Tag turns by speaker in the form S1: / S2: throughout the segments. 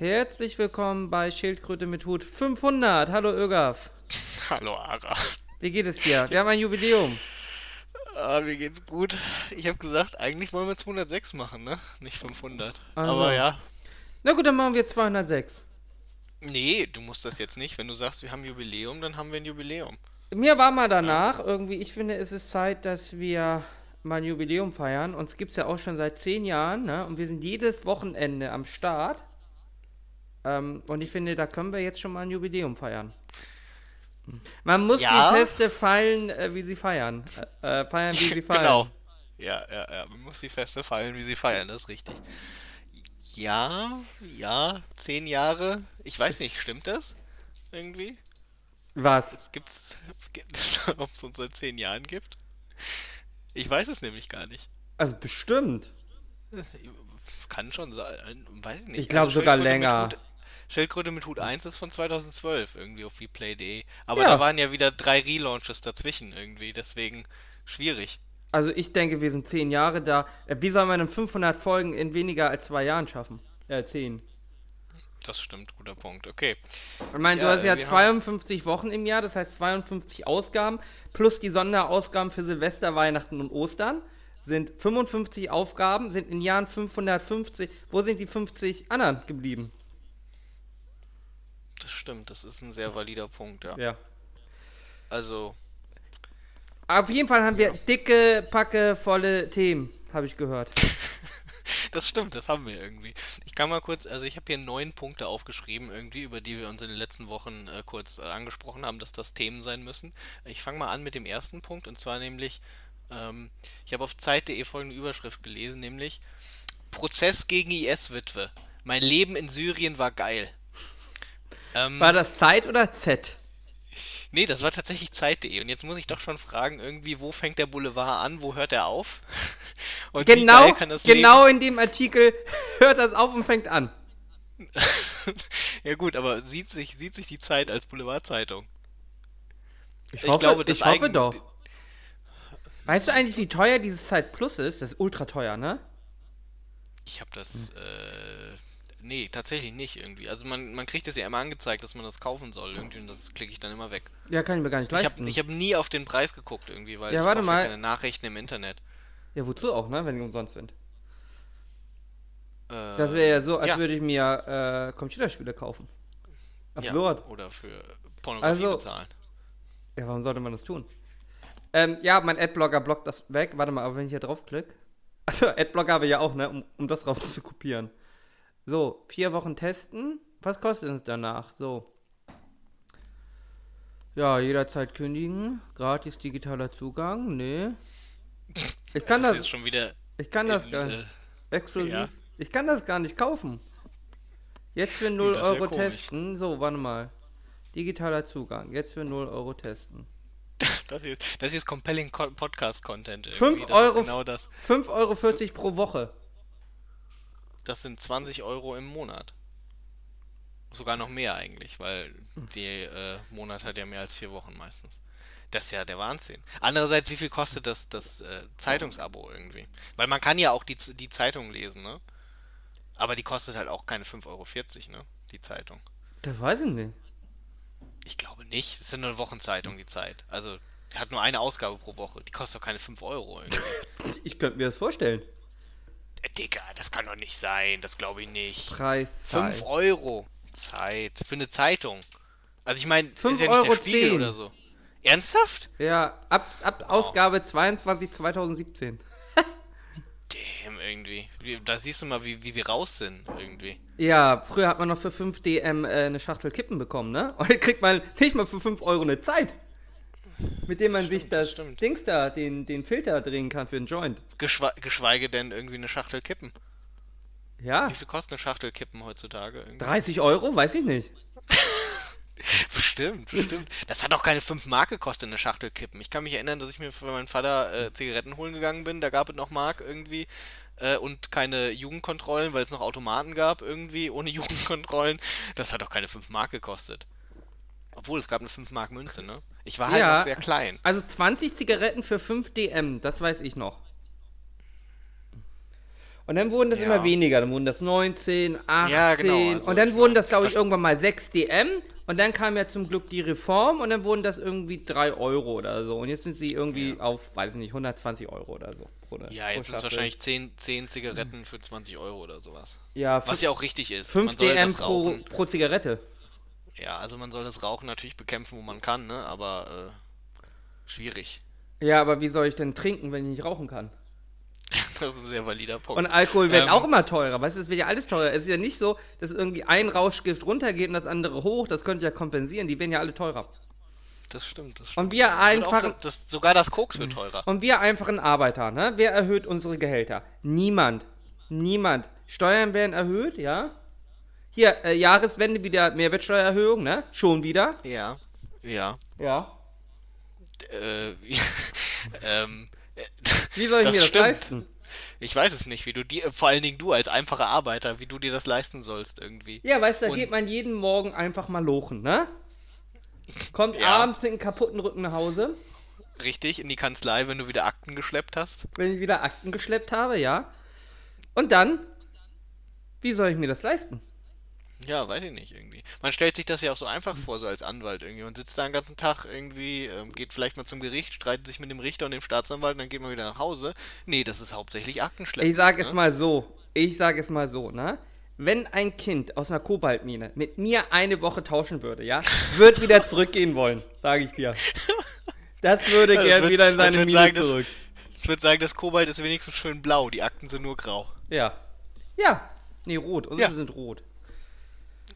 S1: Herzlich willkommen bei Schildkröte mit Hut 500. Hallo Ögaf.
S2: Hallo Ara.
S1: Wie geht es dir? Wir haben ein Jubiläum.
S2: Ah, mir geht's gut. Ich habe gesagt, eigentlich wollen wir 206 machen, ne? Nicht 500.
S1: Also.
S2: Aber ja.
S1: Na gut, dann machen wir 206.
S2: Nee, du musst das jetzt nicht. Wenn du sagst, wir haben Jubiläum, dann haben wir ein Jubiläum.
S1: Mir war mal danach irgendwie, ich finde, es ist Zeit, dass wir mal ein Jubiläum feiern. Uns gibt es ja auch schon seit zehn Jahren, ne? Und wir sind jedes Wochenende am Start. Ähm, und ich finde, da können wir jetzt schon mal ein Jubiläum feiern. Man muss
S2: Ja.
S1: die Feste feiern, äh, wie sie feiern. Äh, äh, feiern, wie sie feiern.
S2: genau. Ja, ja, ja. Man muss die Feste feiern, wie sie feiern, das ist richtig. Ja, ja, zehn Jahre. Ich weiß nicht, stimmt das? Irgendwie?
S1: Was?
S2: Es gibt's, ob es uns seit zehn Jahren gibt? Ich weiß es nämlich gar nicht.
S1: Also bestimmt.
S2: Kann schon sein, weiß ich nicht.
S1: Ich glaub sogar
S2: Schildkröte mit
S1: länger.
S2: Hut, Schildkröte mit Hut 1 ist von 2012 irgendwie auf vplay.de. Aber
S1: Ja.
S2: da waren ja wieder drei Relaunches dazwischen irgendwie, deswegen schwierig.
S1: Also ich denke, wir sind zehn Jahre da. Äh, Wie soll man denn 500 Folgen in weniger als zwei Jahren schaffen? Äh, zehn.
S2: Das stimmt, guter Punkt. Okay.
S1: Ich meine,
S2: Ja,
S1: du hast ja
S2: wir
S1: 52 Wochen im Jahr, das heißt 52 Ausgaben, plus die Sonderausgaben für Silvester, Weihnachten und Ostern sind 55 Aufgaben, sind in Jahren 550. Wo sind die 50 anderen geblieben?
S2: Das stimmt, das ist ein sehr valider Punkt, ja.
S1: Ja.
S2: Also,
S1: Auf jeden Fall haben wir dicke, packe, volle Themen, habe ich gehört.
S2: das stimmt, das haben wir irgendwie. Ich kann mal kurz, also ich habe hier neun Punkte aufgeschrieben, irgendwie, über die wir uns in den letzten Wochen äh, kurz äh, angesprochen haben, dass das Themen sein müssen. Ich fange mal an mit dem ersten Punkt, und zwar nämlich, ähm, ich habe auf Zeit.de folgende Überschrift gelesen, nämlich Prozess gegen IS-Witwe. Mein Leben in Syrien war geil. Ähm,
S1: War das Zeit oder Z?
S2: Nee, das war tatsächlich Zeit.de. Und jetzt muss ich doch schon fragen, irgendwie, wo fängt der Boulevard an, wo hört er auf? Und
S1: Genau,
S2: geil kann das
S1: genau in dem Artikel hört das auf und fängt an.
S2: Leben... ja gut, aber sieht sich, sieht sich die Zeit als Boulevardzeitung?
S1: Ich,
S2: Ich
S1: hoffe,
S2: glaube, das
S1: ich hoffe doch. Weißt du eigentlich, wie teuer dieses Zeit Plus ist? Das ist ultra teuer, ne?
S2: Ich habe das, äh... Nee, tatsächlich nicht irgendwie. Also man, man kriegt es ja immer angezeigt, dass man das kaufen soll irgendwie und das klicke ich dann immer weg.
S1: Ja, kann ich mir gar nicht
S2: Ich
S1: leisten.
S2: habe ich hab nie auf den Preis geguckt irgendwie, weil
S1: Ja,
S2: ich
S1: warte mal.
S2: keine Nachrichten im Internet.
S1: ja, wozu auch, ne? Wenn die umsonst sind.
S2: Äh,
S1: Das wäre ja so, als
S2: ja.
S1: würde ich mir äh, Computerspiele kaufen.
S2: ja,
S1: Absurd.
S2: oder für Pornografie
S1: Also-
S2: bezahlen.
S1: Ja, warum sollte man das tun? Ähm, ja, mein Adblocker blockt das weg. Warte mal, aber wenn ich hier draufklicke. Also, Adblocker habe ich ja auch, ne? Um, um das drauf zu kopieren. So, vier Wochen testen. Was kostet es danach? So. Ja, jederzeit kündigen. Gratis digitaler Zugang. Nee. Ich kann
S2: das
S1: das,
S2: ist schon wieder
S1: ich kann das
S2: in,
S1: gar
S2: äh,
S1: nicht. Exklusiv.
S2: ja.
S1: Ich kann das gar nicht kaufen. Jetzt für 0
S2: das ist ja
S1: Euro
S2: komisch.
S1: testen. So, warte mal. Digitaler Zugang. Jetzt für 0 Euro testen.
S2: Das hier, das ist compelling Co Podcast-Content. irgendwie.
S1: Fünf
S2: das
S1: Euro-
S2: Ist genau das.
S1: 5,40 Euro pro Woche.
S2: Das sind 20 Euro im Monat. Sogar noch mehr eigentlich, weil der äh, Monat hat ja mehr als vier Wochen meistens. Das ist ja der Wahnsinn. Andererseits, wie viel kostet das, das äh, Zeitungsabo irgendwie? Weil man kann ja auch die, die Zeitung lesen, ne? Aber die kostet halt auch keine 5,40 Euro, ne? Die Zeitung.
S1: Das weiß ich nicht.
S2: Ich glaube nicht. Das ist ja nur eine Wochenzeitung, die Zeit. Also, die hat nur eine Ausgabe pro Woche. Die kostet doch keine 5 Euro irgendwie.
S1: Ich könnte mir das vorstellen.
S2: Digga, das kann doch nicht sein. Das glaube ich nicht.
S1: Preis.
S2: 5 Euro Zeit für eine Zeitung. Also ich meine, ist ja nicht
S1: Euro
S2: der Spiegel
S1: zehn.
S2: oder so. Ernsthaft?
S1: Ja, ab, ab Ausgabe 22 2017.
S2: Damn, irgendwie. Wie- Da siehst du mal, wie, wie wir raus sind, irgendwie.
S1: Ja, früher hat man noch für 5 DM äh, eine Schachtel Kippen bekommen, ne? Und jetzt kriegt man nicht mal für 5 Euro eine Zeit. Mit dem man sich
S2: stimmt, das
S1: das
S2: stimmt.
S1: Dings da, den, den Filter drehen kann für einen Joint.
S2: Geschwe geschweige denn irgendwie eine Schachtel Kippen.
S1: Ja,
S2: Wie viel kostet eine Schachtel Kippen heutzutage? Irgendwie?
S1: 30 Euro? Weiß ich nicht.
S2: Bestimmt, bestimmt. Das hat auch keine 5 Mark gekostet, eine Schachtel Kippen. Ich kann mich erinnern, dass ich mir für meinen Vater äh, Zigaretten holen gegangen bin. Da gab es noch Mark irgendwie. Äh, und keine Jugendkontrollen, weil es noch Automaten gab irgendwie, ohne Jugendkontrollen. Das hat auch keine 5 Mark gekostet. Obwohl, es gab eine 5 Mark Münze, ne? Ich war halt
S1: Ja.
S2: noch sehr klein.
S1: Also 20 Zigaretten für 5 DM, das weiß ich noch. Und dann wurden das
S2: Ja.
S1: immer weniger. Dann wurden das 19, 18.
S2: Ja, genau, also
S1: und dann wurden das, glaube ich, irgendwann mal 6 DM. Und dann kam ja zum Glück die Reform und dann wurden das irgendwie 3 Euro oder so. Und jetzt sind sie irgendwie auf, weiß ich nicht, 120 Euro oder so. Pro,
S2: Ja, jetzt sind es wahrscheinlich 10, 10 Zigaretten für 20 Euro oder sowas.
S1: Ja,
S2: Was
S1: 5,
S2: ja auch richtig ist.
S1: 5
S2: man soll
S1: DM pro, pro Zigarette.
S2: Ja, also man soll das Rauchen natürlich bekämpfen, wo man kann, ne? Aber äh, schwierig.
S1: Ja, aber wie soll ich denn trinken, wenn ich nicht rauchen kann?
S2: Das ist ein sehr valider Punkt.
S1: Und Alkohol wird
S2: Ähm,
S1: auch immer teurer. Weißt du, es wird ja alles teurer. Es ist ja nicht so, dass irgendwie ein Rauschgift runtergeht und das andere hoch. Das könnte ja kompensieren. Die werden ja alle teurer.
S2: Das stimmt, das stimmt.
S1: Und wir einfach,
S2: das, das, sogar das Koks wird teurer.
S1: und wir einfachen Arbeiter, ne? Wer erhöht unsere Gehälter? Niemand. Niemand. Steuern werden erhöht, ja? Hier, äh, Jahreswende wieder Mehrwertsteuererhöhung, ne? Schon wieder.
S2: Ja, ja.
S1: Ja.
S2: Äh, ähm, äh,
S1: Wie soll ich
S2: Das
S1: mir das
S2: stimmt.
S1: leisten?
S2: ich weiß es nicht, wie du dir, vor allen Dingen du als einfacher Arbeiter, wie du dir das leisten sollst irgendwie.
S1: Ja, weißt du, da
S2: Und-
S1: geht man jeden Morgen einfach mal lochen, ne? Kommt
S2: Ja.
S1: abends mit einem kaputten Rücken nach Hause.
S2: Richtig, in die Kanzlei, wenn du wieder Akten geschleppt hast.
S1: wenn ich wieder Akten geschleppt habe, ja. Und dann, wie soll ich mir das leisten?
S2: Ja, weiß ich nicht irgendwie. Man stellt sich das ja auch so einfach vor, so als Anwalt irgendwie. Man sitzt da den ganzen Tag irgendwie, ähm, geht vielleicht mal zum Gericht, streitet sich mit dem Richter und dem Staatsanwalt und dann geht man wieder nach Hause. Nee, das ist hauptsächlich Aktenschleppen.
S1: Ich sage es
S2: ne?
S1: mal so, ich sage es mal so, ne? Wenn ein Kind aus einer Kobaltmine mit mir eine Woche tauschen würde, ja, wird wieder zurückgehen wollen, sage ich dir. Das würde
S2: Ja, das
S1: gern wieder in
S2: das
S1: seine Mine
S2: sagen, das-
S1: zurück.
S2: Es wird sagen, das Kobalt ist wenigstens schön blau, die Akten sind nur grau.
S1: Ja. Ja. Nee, rot. Unsere
S2: Ja.
S1: sind rot.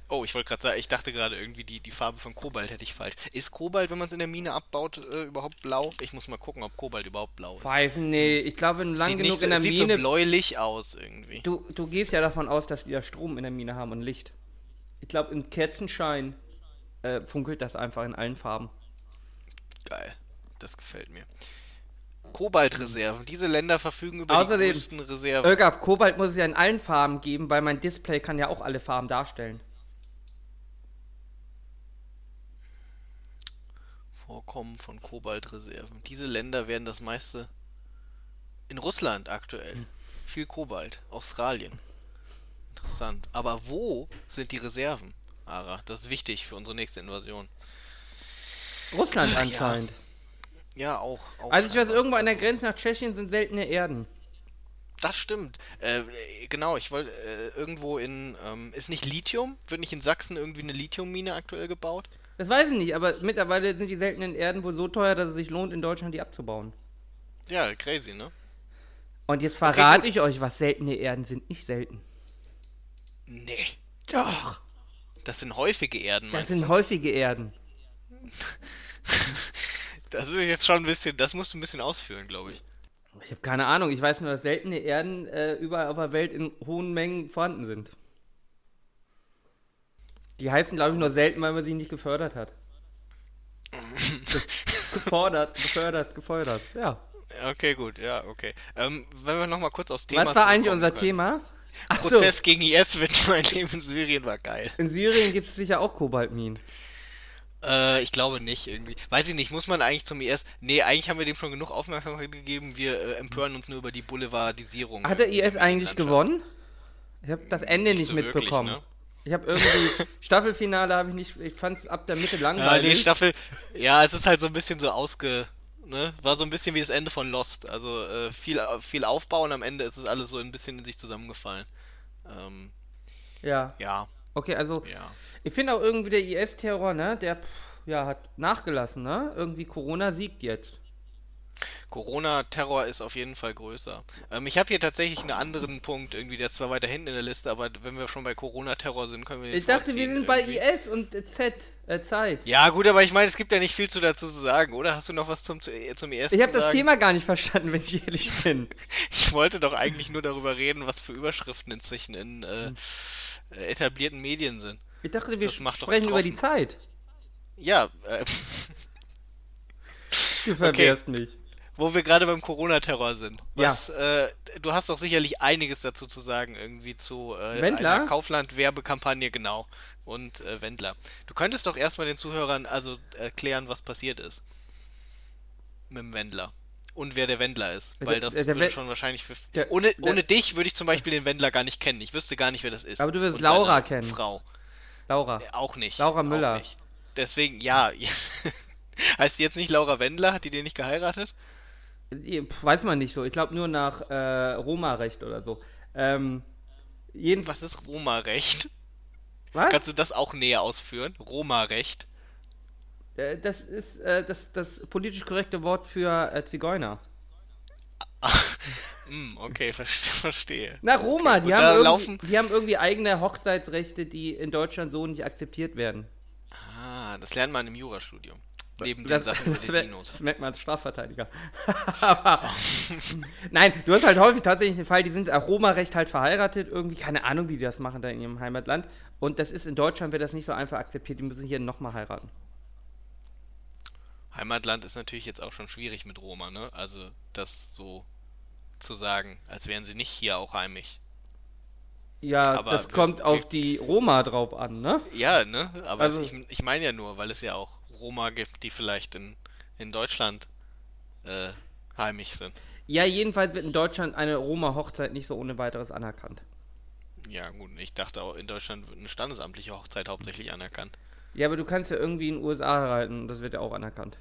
S2: Oh, ich wollte gerade sagen, ich dachte gerade irgendwie, die, die Farbe von Kobalt hätte ich falsch. Ist Kobalt, wenn man es in der Mine abbaut, äh, überhaupt blau? Ich muss mal gucken, ob Kobalt überhaupt blau ist.
S1: Weiß nee, ich glaube, wenn du lang
S2: Sieht,
S1: genug
S2: nicht,
S1: in der
S2: sieht so
S1: Mine
S2: bläulich aus irgendwie.
S1: Du, du gehst ja davon aus, dass die ja Strom in der Mine haben und Licht. Ich glaube, im Kerzenschein äh, funkelt das einfach in allen Farben.
S2: Geil. Das gefällt mir. Kobaltreserven. Diese Länder verfügen über
S1: Außerdem-
S2: die größten Reserven.
S1: Irgaf, Kobalt muss es ja in allen Farben geben, weil mein Display kann ja auch alle Farben darstellen.
S2: Vorkommen von Kobaltreserven. Diese Länder werden das meiste. In Russland aktuell.
S1: Hm.
S2: Viel Kobalt. Australien. Interessant. Aber wo sind die Reserven, Ara? Das ist wichtig für unsere nächste Invasion.
S1: Russland
S2: Ach, ja.
S1: anscheinend.
S2: Ja, auch. auch
S1: Also ich weiß, irgendwo an der Grenze nach Tschechien sind seltene Erden.
S2: Das stimmt. Äh, genau, ich wollte äh, irgendwo in. Ähm, ist nicht Lithium? Wird nicht in Sachsen irgendwie eine Lithiummine aktuell gebaut?
S1: Das weiß ich nicht, aber mittlerweile sind die seltenen Erden wohl so teuer, dass es sich lohnt, in Deutschland die abzubauen.
S2: Ja, crazy, ne?
S1: Und jetzt verrate
S2: gut.
S1: ich euch, was seltene Erden sind. Nicht selten.
S2: Nee.
S1: Doch.
S2: Das sind häufige Erden,
S1: Das
S2: meinst
S1: sind
S2: du?
S1: häufige Erden.
S2: Das ist jetzt schon ein bisschen. Das musst du ein bisschen ausführen, glaube ich.
S1: Ich habe keine Ahnung. Ich weiß nur, dass seltene Erden äh, überall auf der Welt in hohen Mengen vorhanden sind. Die heißen, glaube ich, nur selten, weil man sie nicht gefördert hat. gefordert, gefördert, gefördert. Ja.
S2: Okay, gut, ja, okay. Ähm, wenn wir nochmal kurz aufs Thema
S1: Was war eigentlich unser
S2: können.
S1: Thema? Ach so,
S2: Prozess gegen IS wird mein Leben in Syrien war geil.
S1: in Syrien gibt es sicher auch Kobaltminen.
S2: Äh, ich glaube nicht irgendwie. Weiß ich nicht, muss man eigentlich zum IS. Nee, eigentlich haben wir dem schon genug Aufmerksamkeit gegeben. Wir äh, empören uns nur über die Boulevardisierung.
S1: Hat der IS eigentlich gewonnen? Ich habe das Ende nicht,
S2: Nicht so wirklich,
S1: mitbekommen.
S2: ne?
S1: Ich habe irgendwie Staffelfinale habe ich nicht. Ich fand es ab der Mitte
S2: Ja,
S1: langweilig.
S2: die Staffel, ja, es ist halt so ein bisschen so ausge, ne, war so ein bisschen wie das Ende von Lost. Also äh, viel, viel Aufbau und am Ende ist es alles so ein bisschen in sich zusammengefallen. Ähm,
S1: ja.
S2: ja,
S1: Okay, also
S2: ja.
S1: ich finde auch irgendwie der IS-Terror, ne? Der pff, ja hat nachgelassen, ne? Irgendwie Corona siegt jetzt.
S2: Corona-Terror ist auf jeden Fall größer. Ähm, ich habe hier tatsächlich einen anderen Punkt, irgendwie, der ist zwar weiter hinten in der Liste, aber wenn wir schon bei Corona-Terror sind, können wir den
S1: Ich dachte, wir sind bei
S2: irgendwie.
S1: IS und Z äh, Zeit.
S2: Ja, gut, aber ich meine, es gibt ja nicht viel zu dazu zu sagen, oder? Hast du noch was zum, zu- äh, zum IS
S1: Ich habe das
S2: sagen?
S1: Thema gar nicht verstanden, wenn ich ehrlich bin.
S2: Ich wollte doch eigentlich nur darüber reden, was für Überschriften inzwischen in äh,
S1: Hm.
S2: äh, etablierten Medien sind.
S1: Ich dachte, wir sprechen über die. Zeit.
S2: Ja, äh,
S1: Du verwehrst mich.
S2: Wo wir gerade beim Corona-Terror sind. Was, äh, du hast doch sicherlich einiges dazu zu sagen, irgendwie zu äh,
S1: Wendler?
S2: einer Kaufland-Werbekampagne, genau. Und äh, Wendler. Du könntest doch erstmal den Zuhörern also erklären, was passiert ist. Mit dem Wendler. und wer der Wendler ist. Weil das
S1: der- der
S2: würde schon wahrscheinlich für.
S1: der-
S2: ohne, ohne dich würde ich zum Beispiel den Wendler gar nicht kennen. Ich wüsste gar nicht, wer das ist.
S1: Aber du wirst Laura kennen.
S2: Frau.
S1: Laura.
S2: Äh, Auch nicht.
S1: Laura Müller.
S2: Nicht. Deswegen, ja. heißt die jetzt nicht Laura Wendler? Hat die den nicht geheiratet?
S1: Pff, Weiß man nicht so. Ich glaube nur nach äh, Roma-Recht oder so. Ähm, jeden,
S2: Was ist Roma-Recht?
S1: was?
S2: Kannst du das auch näher ausführen? Roma-Recht.
S1: Äh, das ist äh, das, das politisch korrekte Wort für äh, Zigeuner.
S2: Hm, okay, ver verstehe.
S1: Na, Roma,
S2: Okay,
S1: die, haben
S2: laufen-
S1: die haben irgendwie eigene Hochzeitsrechte, die in Deutschland so nicht akzeptiert werden.
S2: Ah, das lernt man im Jurastudium. Neben den
S1: Das,
S2: Sachen über die
S1: das
S2: Dinos.
S1: merkt man als Strafverteidiger. Nein, du hast halt häufig tatsächlich den Fall, die sind auch Roma-Recht halt verheiratet, irgendwie, keine Ahnung, wie die das machen da in ihrem Heimatland. Und das ist in Deutschland, wird das nicht so einfach akzeptiert, die müssen hier nochmal heiraten.
S2: Heimatland ist natürlich jetzt auch schon schwierig mit Roma, ne? Also das so zu sagen, als wären sie nicht hier auch heimisch.
S1: Ja,
S2: Aber
S1: das
S2: wir-
S1: kommt
S2: wir-
S1: auf die Roma drauf an, ne?
S2: Ja, ne? Aber
S1: Also-
S2: es, ich, ich meine ja nur, weil es ja auch Roma gibt, die vielleicht in, in Deutschland äh, heimisch sind.
S1: Ja, jedenfalls wird in Deutschland eine Roma-Hochzeit nicht so ohne weiteres anerkannt.
S2: Ja, gut, ich dachte auch, in Deutschland wird eine standesamtliche Hochzeit hauptsächlich anerkannt.
S1: Ja, aber du kannst ja irgendwie in den USA heiraten und das wird ja auch anerkannt.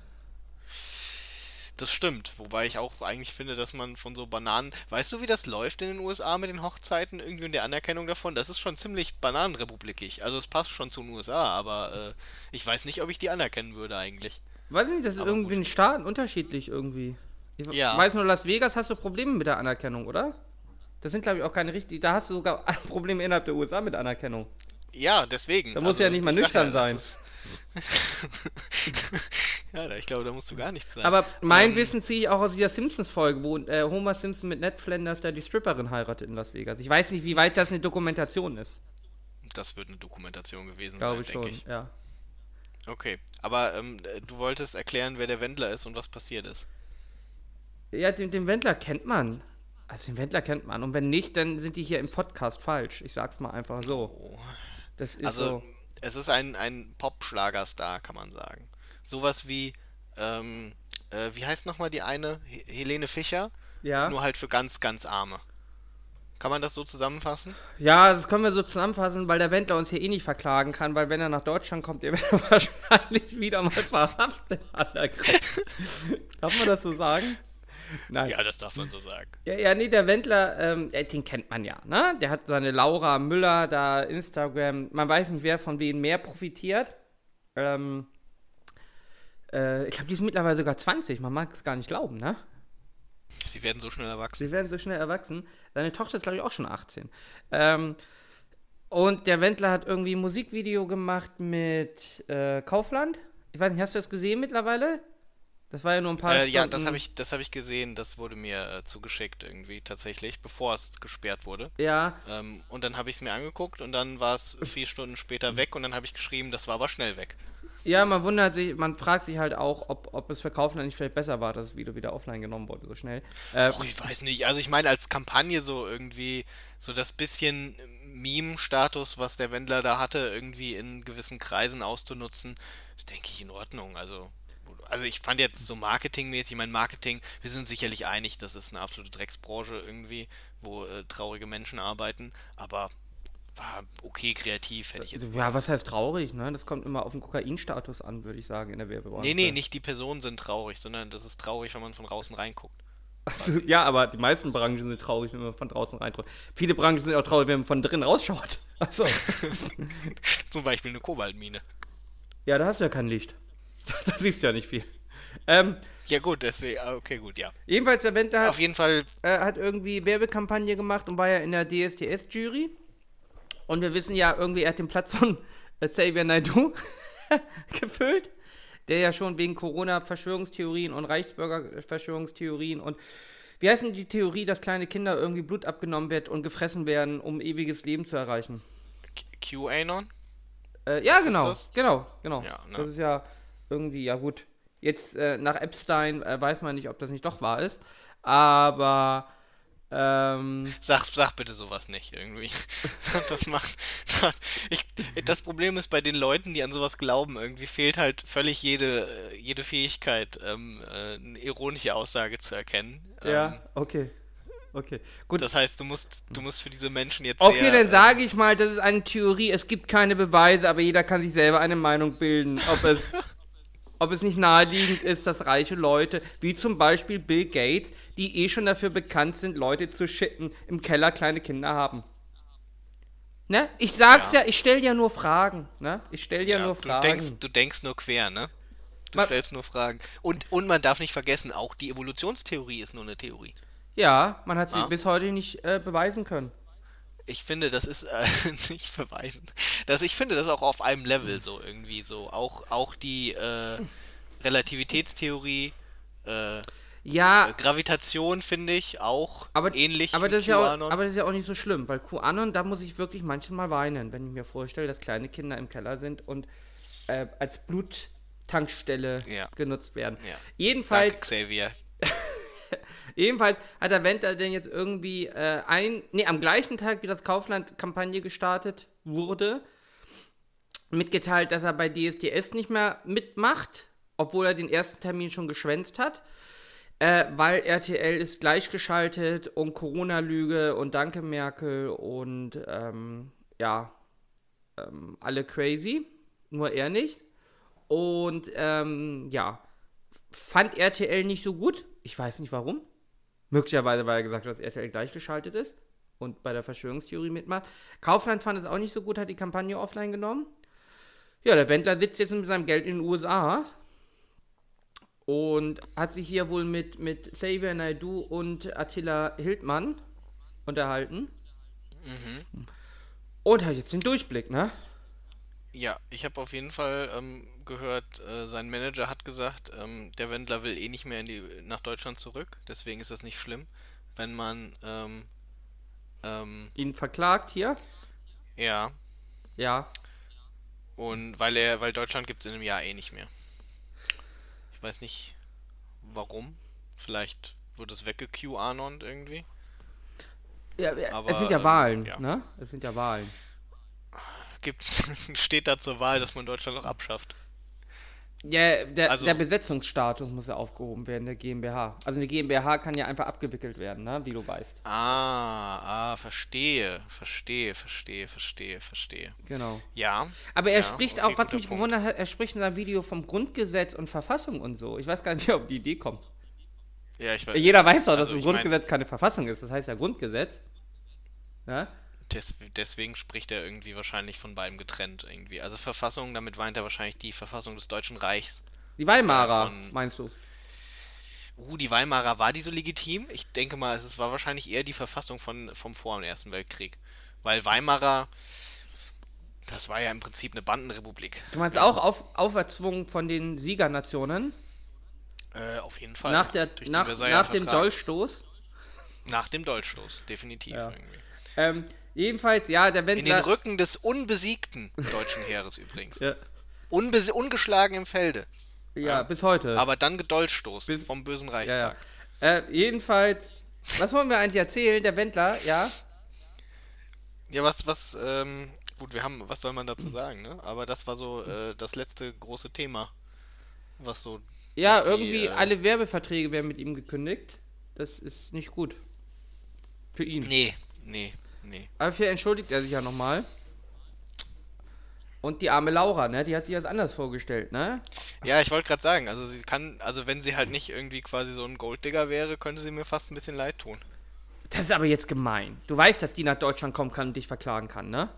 S2: Das stimmt, wobei ich auch eigentlich finde, dass man von so Bananen. Weißt du, wie das läuft in den USA mit den Hochzeiten irgendwie und der Anerkennung davon? Das ist schon ziemlich bananenrepublikig. Also es passt schon zu den USA, aber äh, ich weiß nicht, ob ich die anerkennen würde eigentlich.
S1: Weiß ich nicht, das ist
S2: Aber
S1: irgendwie
S2: gut.
S1: in den Staaten unterschiedlich irgendwie. Ich
S2: Ja.
S1: weiß nur, Las Vegas hast du Probleme mit der Anerkennung, oder? Das sind, glaube ich, auch keine richtig. Da hast du sogar Probleme innerhalb der USA mit Anerkennung.
S2: Ja, deswegen.
S1: Da musst du ja nicht mal nüchtern
S2: das
S1: sein.
S2: ja, ich glaube, da musst du gar nichts sein.
S1: Aber mein
S2: Ähm,
S1: Wissen ziehe ich auch aus dieser Simpsons-Folge, wo äh, Homer Simpson mit Ned Flanders da die Stripperin heiratet in Las Vegas. Ich weiß nicht, wie weit das eine Dokumentation ist.
S2: Das wird eine Dokumentation gewesen
S1: Glaube
S2: sein,
S1: ich schon,
S2: denke ich.
S1: ja.
S2: Okay, aber ähm, äh, du wolltest erklären, wer der Wendler ist und was passiert ist.
S1: Ja, den, den Wendler kennt man. Also den Wendler kennt man. Und wenn nicht, dann sind die hier im Podcast falsch. Ich sag's mal einfach so.
S2: Oh.
S1: Das ist
S2: Also,
S1: so.
S2: es ist ein, ein Pop-Schlagerstar, kann man sagen. Sowas wie, ähm, äh, wie heißt nochmal die eine? He Helene Fischer?
S1: Ja.
S2: Nur halt für ganz, ganz Arme. Kann man das so zusammenfassen?
S1: Ja, das können wir so zusammenfassen, weil der Wendler uns hier eh nicht verklagen kann, weil wenn er nach Deutschland kommt, der wird er wahrscheinlich wieder mal verhaftet. Alter. Darf man das so sagen? Nein.
S2: Ja, das darf man so sagen.
S1: Ja, ja, nee, der Wendler, ähm, äh, den kennt man ja, ne? Der hat seine Laura Müller da, Instagram, man weiß nicht, wer von wem mehr profitiert. Ähm, äh, ich glaube, die ist mittlerweile sogar 20, man mag es gar nicht glauben, ne?
S2: Sie werden so schnell erwachsen.
S1: Sie werden so schnell erwachsen. Seine Tochter ist, glaube ich, auch schon 18. Ähm, und der Wendler hat irgendwie ein Musikvideo gemacht mit äh, Kaufland. Ich weiß nicht, hast du das gesehen mittlerweile? Das war ja nur ein paar
S2: Äh, ja, das habe ich, das hab ich gesehen. Das wurde mir äh, zugeschickt irgendwie tatsächlich, bevor es gesperrt wurde.
S1: Ja,
S2: Ähm, und dann habe ich es mir angeguckt und dann war es vier Stunden später weg und dann habe ich geschrieben, das war aber schnell weg.
S1: Ja, man wundert sich, man fragt sich halt auch, ob, ob es für Kaufland nicht vielleicht besser war, dass das Video wieder offline genommen wurde, so schnell. Äh,
S2: Och, ich weiß nicht. Also ich meine, als Kampagne so irgendwie, so das bisschen Meme-Status, was der Wendler da hatte, irgendwie in gewissen Kreisen auszunutzen, ist, denke ich, in Ordnung. Also, also ich fand jetzt so marketingmäßig, ich meine, Marketing, wir sind sicherlich einig, das ist eine absolute Drecksbranche irgendwie, wo äh, traurige Menschen arbeiten, aber war okay kreativ, hätte ich jetzt
S1: ja,
S2: gesagt.
S1: was heißt traurig, ne? Das kommt immer auf den Kokainstatus an, würde ich sagen, in der Werbebranche.
S2: Nee, nee, nicht die Personen sind traurig, sondern das ist traurig, wenn man von draußen reinguckt.
S1: Ja, aber die meisten Branchen sind traurig, wenn man von draußen reinschaut. Viele Branchen sind auch traurig, wenn man von drinnen rausschaut. Achso.
S2: Zum Beispiel eine Kobaltmine.
S1: Ja, da hast du ja kein Licht. Da siehst du ja nicht viel. Ähm,
S2: Ja gut, deswegen, ah, okay, gut, ja.
S1: jedenfalls, der Wendler
S2: Auf
S1: hat,
S2: jeden Fall
S1: äh, hat irgendwie Werbekampagne gemacht und war ja in der DSDS-Jury. Und wir wissen ja irgendwie, er hat den Platz von Xavier Naidoo gefüllt, der ja schon wegen Corona-Verschwörungstheorien und Reichsbürger-Verschwörungstheorien und wie heißt denn die Theorie, dass kleine Kinder irgendwie Blut abgenommen wird und gefressen werden, um ewiges Leben zu erreichen?
S2: QAnon?
S1: Äh, ja, genau,
S2: das?
S1: genau, genau.
S2: Ja, ne?
S1: Das ist ja irgendwie, ja gut. Jetzt äh, nach Epstein äh, weiß man nicht, ob das nicht doch wahr ist. Aber ähm,
S2: Sag, sag bitte sowas nicht irgendwie. das macht. Ich, das Problem ist bei den Leuten, die an sowas glauben, irgendwie fehlt halt völlig jede, jede Fähigkeit, ähm, äh, eine ironische Aussage zu erkennen.
S1: Ja,
S2: Ähm,
S1: okay. Okay. Gut.
S2: das heißt, du musst, du musst für diese Menschen jetzt
S1: Okay,
S2: sehr,
S1: dann
S2: äh,
S1: sage ich mal, das ist eine Theorie. Es gibt keine Beweise, aber jeder kann sich selber eine Meinung bilden, ob es, ob es nicht naheliegend ist, dass reiche Leute, wie zum Beispiel Bill Gates, die eh schon dafür bekannt sind, Leute zu shitten, im Keller kleine Kinder haben. Ne? Ich sag's ja,
S2: Ja.
S1: ich stell ja nur Fragen. Ne? Ich stell ja,
S2: ja,
S1: nur
S2: du
S1: Fragen.
S2: denkst, du denkst nur quer, ne? Du
S1: Ma-
S2: stellst nur Fragen. Und, und man darf nicht vergessen, auch die Evolutionstheorie ist nur eine Theorie.
S1: ja, man hat sie
S2: Ja.
S1: bis heute nicht äh, beweisen können.
S2: Ich finde, das ist äh, nicht verweisen. Das, ich finde das auch auf einem Level so irgendwie so. Auch, auch die äh, Relativitätstheorie, äh,
S1: Ja,
S2: Gravitation finde ich auch
S1: aber,
S2: ähnlich
S1: aber, das ist ja auch,
S2: QAnon.
S1: aber das ist ja auch nicht so schlimm, weil QAnon, da muss ich wirklich manchmal weinen, wenn ich mir vorstelle, dass kleine Kinder im Keller sind und äh, als Bluttankstelle
S2: Ja.
S1: genutzt werden.
S2: Ja.
S1: Jedenfalls,
S2: Danke, Xavier.
S1: jedenfalls hat der Wendler denn jetzt irgendwie äh, ein, nee, am gleichen Tag, wie das Kaufland-Kampagne gestartet wurde, mitgeteilt, dass er bei DSDS nicht mehr mitmacht, obwohl er den ersten Termin schon geschwänzt hat. Äh, weil RTL ist gleichgeschaltet und Corona-Lüge und Danke Merkel und ähm, ja, ähm, alle crazy, nur er nicht. Und ähm, ja, fand RTL nicht so gut. Ich weiß nicht warum. Möglicherweise, weil er gesagt hat, dass RTL gleichgeschaltet ist und bei der Verschwörungstheorie mitmacht. Kaufland fand es auch nicht so gut, hat die Kampagne offline genommen. Ja, der Wendler sitzt jetzt mit seinem Geld in den USA und hat sich hier wohl mit, mit Xavier Naidoo und Attila Hildmann unterhalten. Und hat jetzt den Durchblick, ne?
S2: Ja, ich habe auf jeden Fall ähm, gehört, äh, sein Manager hat gesagt, ähm, der Wendler will eh nicht mehr in die, nach Deutschland zurück. Deswegen ist das nicht schlimm, wenn man ähm, ähm,
S1: Ihn verklagt hier.
S2: ja
S1: Ja.
S2: und weil er, weil Deutschland gibt es in einem Jahr eh nicht mehr. Ich weiß nicht, warum. Vielleicht wurde es weggeQAnont irgendwie.
S1: ja es
S2: Aber,
S1: sind ja
S2: ähm,
S1: Wahlen,
S2: ja.
S1: ne? Es sind ja Wahlen.
S2: Gibt's, steht da zur Wahl, dass man Deutschland noch abschafft.
S1: Ja, der,
S2: Also-
S1: der Besetzungsstatus muss ja aufgehoben werden, der GmbH. Also eine GmbH kann ja einfach abgewickelt werden, ne? Wie du weißt.
S2: Ah, ah, verstehe, verstehe, verstehe, verstehe, verstehe.
S1: Genau.
S2: Ja.
S1: Aber er
S2: ja,
S1: spricht
S2: okay,
S1: auch, was mich
S2: Punkt.
S1: gewundert hat, er spricht in seinem Video vom Grundgesetz und Verfassung und so. Ich weiß gar nicht, wie er auf die Idee kommt.
S2: Ja, ich weiß.
S1: Jeder weiß doch, dass
S2: Also
S1: ein
S2: ich mein-
S1: Grundgesetz keine Verfassung ist. Das heißt ja Grundgesetz. Ne?
S2: Des, deswegen spricht er irgendwie wahrscheinlich von beidem getrennt irgendwie. Also Verfassung, damit meint er wahrscheinlich die Verfassung des Deutschen Reichs.
S1: Die Weimarer,
S2: von-
S1: meinst du?
S2: Uh, die Weimarer, war die so legitim? Ich denke mal, es war wahrscheinlich eher die Verfassung von, vom vor dem Ersten Weltkrieg. Weil Weimarer, das war ja im Prinzip eine Bandenrepublik.
S1: Du meinst auch auf, auferzwungen von den Siegernationen
S2: Äh, auf jeden Fall.
S1: nach, der, nach, nach dem. Dolchstoß.
S2: Nach dem Dolchstoß, definitiv
S1: Ja.
S2: irgendwie.
S1: Ähm, jedenfalls, ja, der
S2: In den
S1: Wendler.
S2: Rücken des unbesiegten deutschen Heeres übrigens.
S1: ja,
S2: Unbes ungeschlagen im Felde.
S1: ja, bis heute.
S2: Aber dann gedolchstoßt
S1: Bis-
S2: vom bösen
S1: ja, ja.
S2: Reichstag.
S1: Äh, jedenfalls, was wollen wir eigentlich erzählen? Der Wendler, ja.
S2: Ja, was, was, ähm, gut, wir haben, was soll man dazu sagen, ne? Aber das war so äh, das letzte große Thema, was so.
S1: Ja,
S2: die,
S1: irgendwie
S2: äh,
S1: alle Werbeverträge werden mit ihm gekündigt. Das ist nicht gut. Für ihn.
S2: Nee, nee, nee.
S1: Aber für entschuldigt er sich ja nochmal. Und die arme Laura, ne? Die hat sich das anders vorgestellt, ne?
S2: Ja, ich wollte gerade sagen, also sie kann, also wenn sie halt nicht irgendwie quasi so ein Golddigger wäre, könnte sie mir fast ein bisschen leid tun.
S1: Das ist aber jetzt gemein. Du weißt, dass die nach Deutschland kommen kann und dich verklagen kann, ne?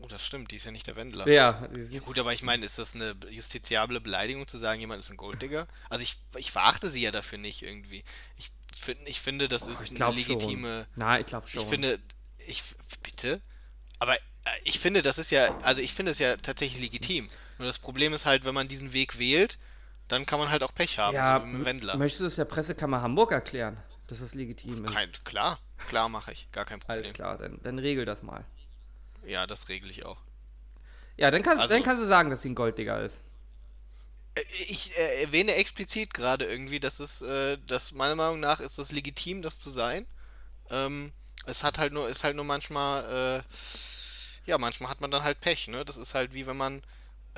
S2: Oh, das stimmt, die ist ja nicht der Wendler.
S1: Ja.
S2: Ja, gut, aber ich meine, ist das eine justiziable Beleidigung zu sagen, jemand ist ein Golddigger? Also ich, ich verachte sie ja dafür nicht irgendwie. Ich, find, ich finde, das ist
S1: Ich
S2: eine legitime.
S1: schon. Na, ich glaube schon.
S2: Ich finde, ich bitte, aber äh, ich finde, das ist ja, also ich finde es ja tatsächlich legitim. Nur das Problem ist halt, wenn man diesen Weg wählt, dann kann man halt auch Pech haben,
S1: ja,
S2: so wie mit dem Wendler.
S1: möchtest du es der Pressekammer Hamburg erklären, dass es legitim ist?
S2: Kein, klar, klar mache ich, gar kein Problem.
S1: Alles klar, dann, dann regel das mal.
S2: Ja, das regle ich auch.
S1: Ja, dann, kannst
S2: Also-
S1: dann kannst du sagen, dass sie ein Golddigger ist.
S2: Äh, Ich äh, erwähne explizit gerade irgendwie, dass es, äh, dass meiner Meinung nach ist das legitim, das zu sein. Ähm, es hat halt nur, ist halt nur manchmal, ja, manchmal hat man dann halt Pech, ne? Das ist halt wie wenn man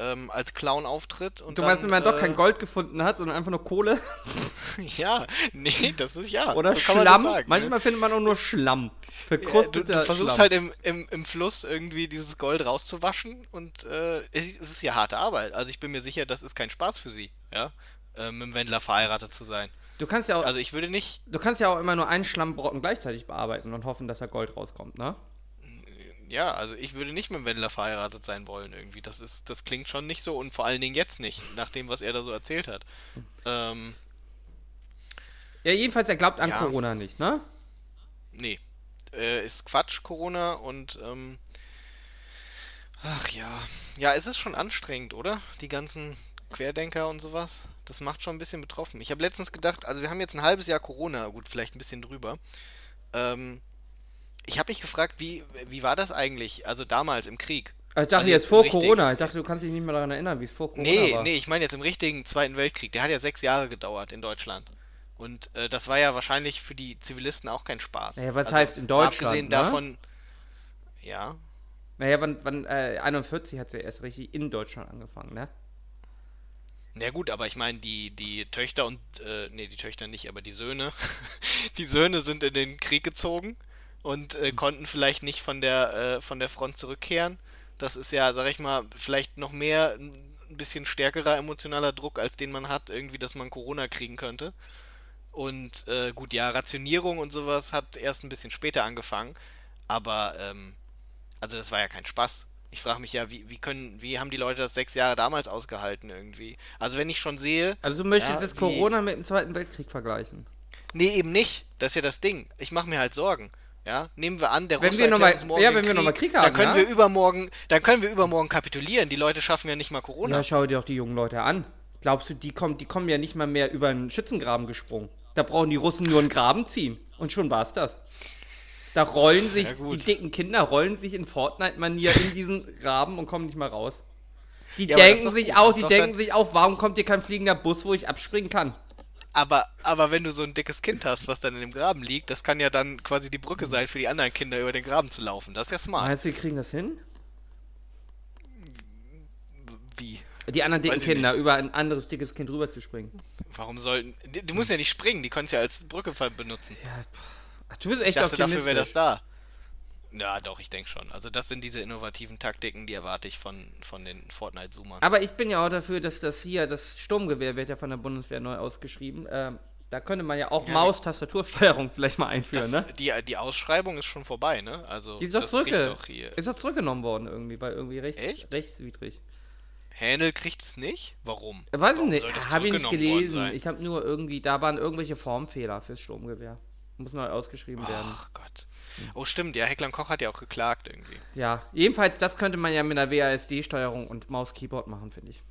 S2: ähm, als Clown auftritt und
S1: Du meinst,
S2: dann,
S1: wenn man doch
S2: äh,
S1: kein Gold gefunden hat, sondern einfach nur Kohle?
S2: Ja, nee, das ist ja.
S1: Oder
S2: so
S1: Schlamm?
S2: sagen, ne?
S1: Manchmal findet man auch nur Schlamm.
S2: Ja, du, du versuchst
S1: Schlamm.
S2: halt im, im, im Fluss irgendwie dieses Gold rauszuwaschen und äh, es, ist- es ist ja harte Arbeit. Also ich bin mir sicher, das ist kein Spaß für sie, ja, äh, mit dem Wendler verheiratet zu sein.
S1: Du kannst ja auch,
S2: Also ich würde nicht,
S1: du kannst ja auch immer nur einen Schlammbrocken gleichzeitig bearbeiten und hoffen, dass da Gold rauskommt, ne?
S2: Ja, also ich würde nicht mit dem Wendler verheiratet sein wollen irgendwie. Das ist, das klingt schon nicht so und vor allen Dingen jetzt nicht, nach dem, was er da so erzählt hat. Ähm,
S1: Ja, jedenfalls, er glaubt an
S2: Ja.
S1: Corona nicht, ne?
S2: nee, äh, ist Quatsch, Corona und ähm, ach ja, ja, es ist schon anstrengend, oder? Die ganzen Querdenker und sowas. Das macht schon ein bisschen betroffen. Ich habe letztens gedacht, also wir haben jetzt ein halbes Jahr Corona, gut, vielleicht ein bisschen drüber. Ähm, ich habe mich gefragt, wie, wie war das eigentlich, also damals im Krieg?
S1: Also ich dachte
S2: Also
S1: jetzt
S2: jetzt
S1: vor Corona. Ich dachte, du kannst dich nicht mehr daran erinnern, wie es vor Corona
S2: Nee,
S1: war.
S2: nee, ich meine jetzt im richtigen Zweiten Weltkrieg. Der hat ja sechs Jahre gedauert in Deutschland. Und äh, das war ja wahrscheinlich für die Zivilisten auch kein Spaß.
S1: Naja, was heißt in Deutschland,
S2: Abgesehen
S1: ne?
S2: davon, ja,
S1: Naja, wann, wann äh, 41 hat sie erst richtig in Deutschland angefangen, ne?
S2: Na gut, aber ich meine, die, die Töchter und, äh, nee, die Töchter nicht, aber die Söhne, die Söhne sind in den Krieg gezogen und äh, konnten vielleicht nicht von der, äh, von der Front zurückkehren. Das ist ja, sag ich mal, vielleicht noch mehr ein bisschen stärkerer emotionaler Druck, als den man hat, irgendwie, dass man Corona kriegen könnte. Und äh, gut, ja, Rationierung und sowas hat erst ein bisschen später angefangen, aber ähm, also das war ja kein Spaß. Ich frage mich ja, wie, wie können, wie haben die Leute das sechs Jahre damals ausgehalten irgendwie? Also wenn ich schon sehe,
S1: Also du möchtest
S2: Ja,
S1: jetzt Corona mit dem Zweiten Weltkrieg vergleichen.
S2: nee, eben nicht. Das ist ja das Ding. Ich mache mir halt Sorgen. Ja, nehmen wir an, der
S1: Wenn
S2: Russe
S1: wir noch mal-
S2: morgen
S1: ja, wenn wir noch mal Krieg haben,
S2: dann können
S1: ja?
S2: wir übermorgen, dann können wir übermorgen kapitulieren. Die Leute schaffen ja nicht mal Corona.
S1: Ja, schau dir doch die jungen Leute an. Glaubst du, die kommen, die kommen ja nicht mal mehr über einen Schützengraben gesprungen. Da brauchen die Russen nur einen Graben ziehen. Und schon war's das. Da rollen sich,
S2: Ja,
S1: die dicken Kinder rollen sich in Fortnite-Manier in diesen Graben und kommen nicht mal raus. Die
S2: Ja,
S1: denken sich
S2: gut. ist
S1: die denken sich auch, warum kommt hier kein fliegender Bus, wo ich abspringen kann?
S2: Aber, aber wenn du so ein dickes Kind hast, was dann in dem Graben liegt, das kann ja dann quasi die Brücke sein für die anderen Kinder, über den Graben zu laufen. Das ist ja smart.
S1: Meinst du, die kriegen das hin?
S2: Wie?
S1: Die anderen dicken
S2: ich
S1: Kinder, über ein anderes dickes Kind rüberzuspringen.
S2: Warum sollten. Du musst ja nicht springen, die können es ja als Brücke benutzen.
S1: Ja, pff. du bist
S2: Ich
S1: echt
S2: dachte, dafür wäre das da. Ja, doch, ich denke schon. Also das sind diese innovativen Taktiken, die erwarte ich von, von den Fortnite-Zoomern.
S1: Aber ich bin ja auch dafür, dass das hier, das Sturmgewehr wird ja von der Bundeswehr neu ausgeschrieben. Ähm, da könnte man ja auch
S2: Ja,
S1: Maus-Tastatursteuerung vielleicht mal einführen,
S2: Das,
S1: ne?
S2: die, die Ausschreibung ist schon vorbei, ne? Also
S1: Die ist doch
S2: das
S1: zurück.
S2: kriegt doch.
S1: Ist doch zurückgenommen worden irgendwie, weil irgendwie rechts,
S2: Echt?
S1: rechtswidrig.
S2: Händel kriegt's nicht? Warum?
S1: Weiß ich
S2: Warum
S1: nicht, habe ich nicht gelesen. Ich habe nur irgendwie, da waren irgendwelche Formfehler fürs Sturmgewehr. Muss neu ausgeschrieben werden.
S2: Ach Gott. Oh stimmt, ja, Heckler und Koch hat ja auch geklagt irgendwie.
S1: Ja, jedenfalls, das könnte man ja mit einer WASD-Steuerung und Maus-Keyboard machen, finde ich.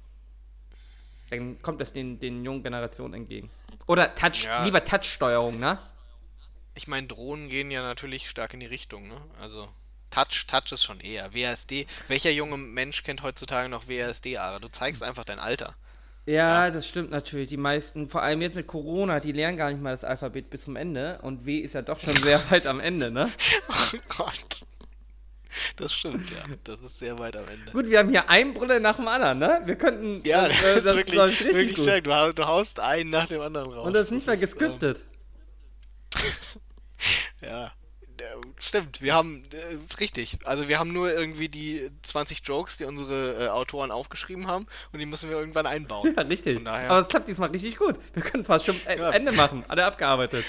S1: Dann kommt das den, den jungen Generationen entgegen. Oder Touch,
S2: Ja.
S1: lieber Touch-Steuerung, ne?
S2: Ich meine, Drohnen gehen ja natürlich stark in die Richtung, ne? Also Touch, Touch ist schon eher. WASD. Welcher junge Mensch kennt heutzutage noch WASD, Ara? Du zeigst einfach dein Alter.
S1: Ja, das stimmt natürlich. Die meisten, vor allem jetzt mit Corona, die lernen gar nicht mal das Alphabet bis zum Ende. Und W ist ja doch schon sehr weit am Ende, ne?
S2: Oh Gott. Das stimmt, ja. Das ist sehr weit am Ende.
S1: Gut, wir haben hier einen Brille nach dem anderen, ne? Wir könnten.
S2: Ja,
S1: äh,
S2: das, ist wirklich,
S1: richtig
S2: wirklich
S1: gut.
S2: stark. Du, du haust einen nach dem anderen raus.
S1: Und das ist nicht mal
S2: ähm,
S1: gescriptet.
S2: ja. Äh, Stimmt, wir haben, äh, richtig, also wir haben nur irgendwie die 20 Jokes, die unsere äh, Autoren aufgeschrieben haben und die müssen wir irgendwann einbauen.
S1: Ja, richtig.
S2: Von daher-
S1: Aber es klappt diesmal richtig gut. Wir können fast schon äh,
S2: Ja.
S1: Ende machen. Alle abgearbeitet.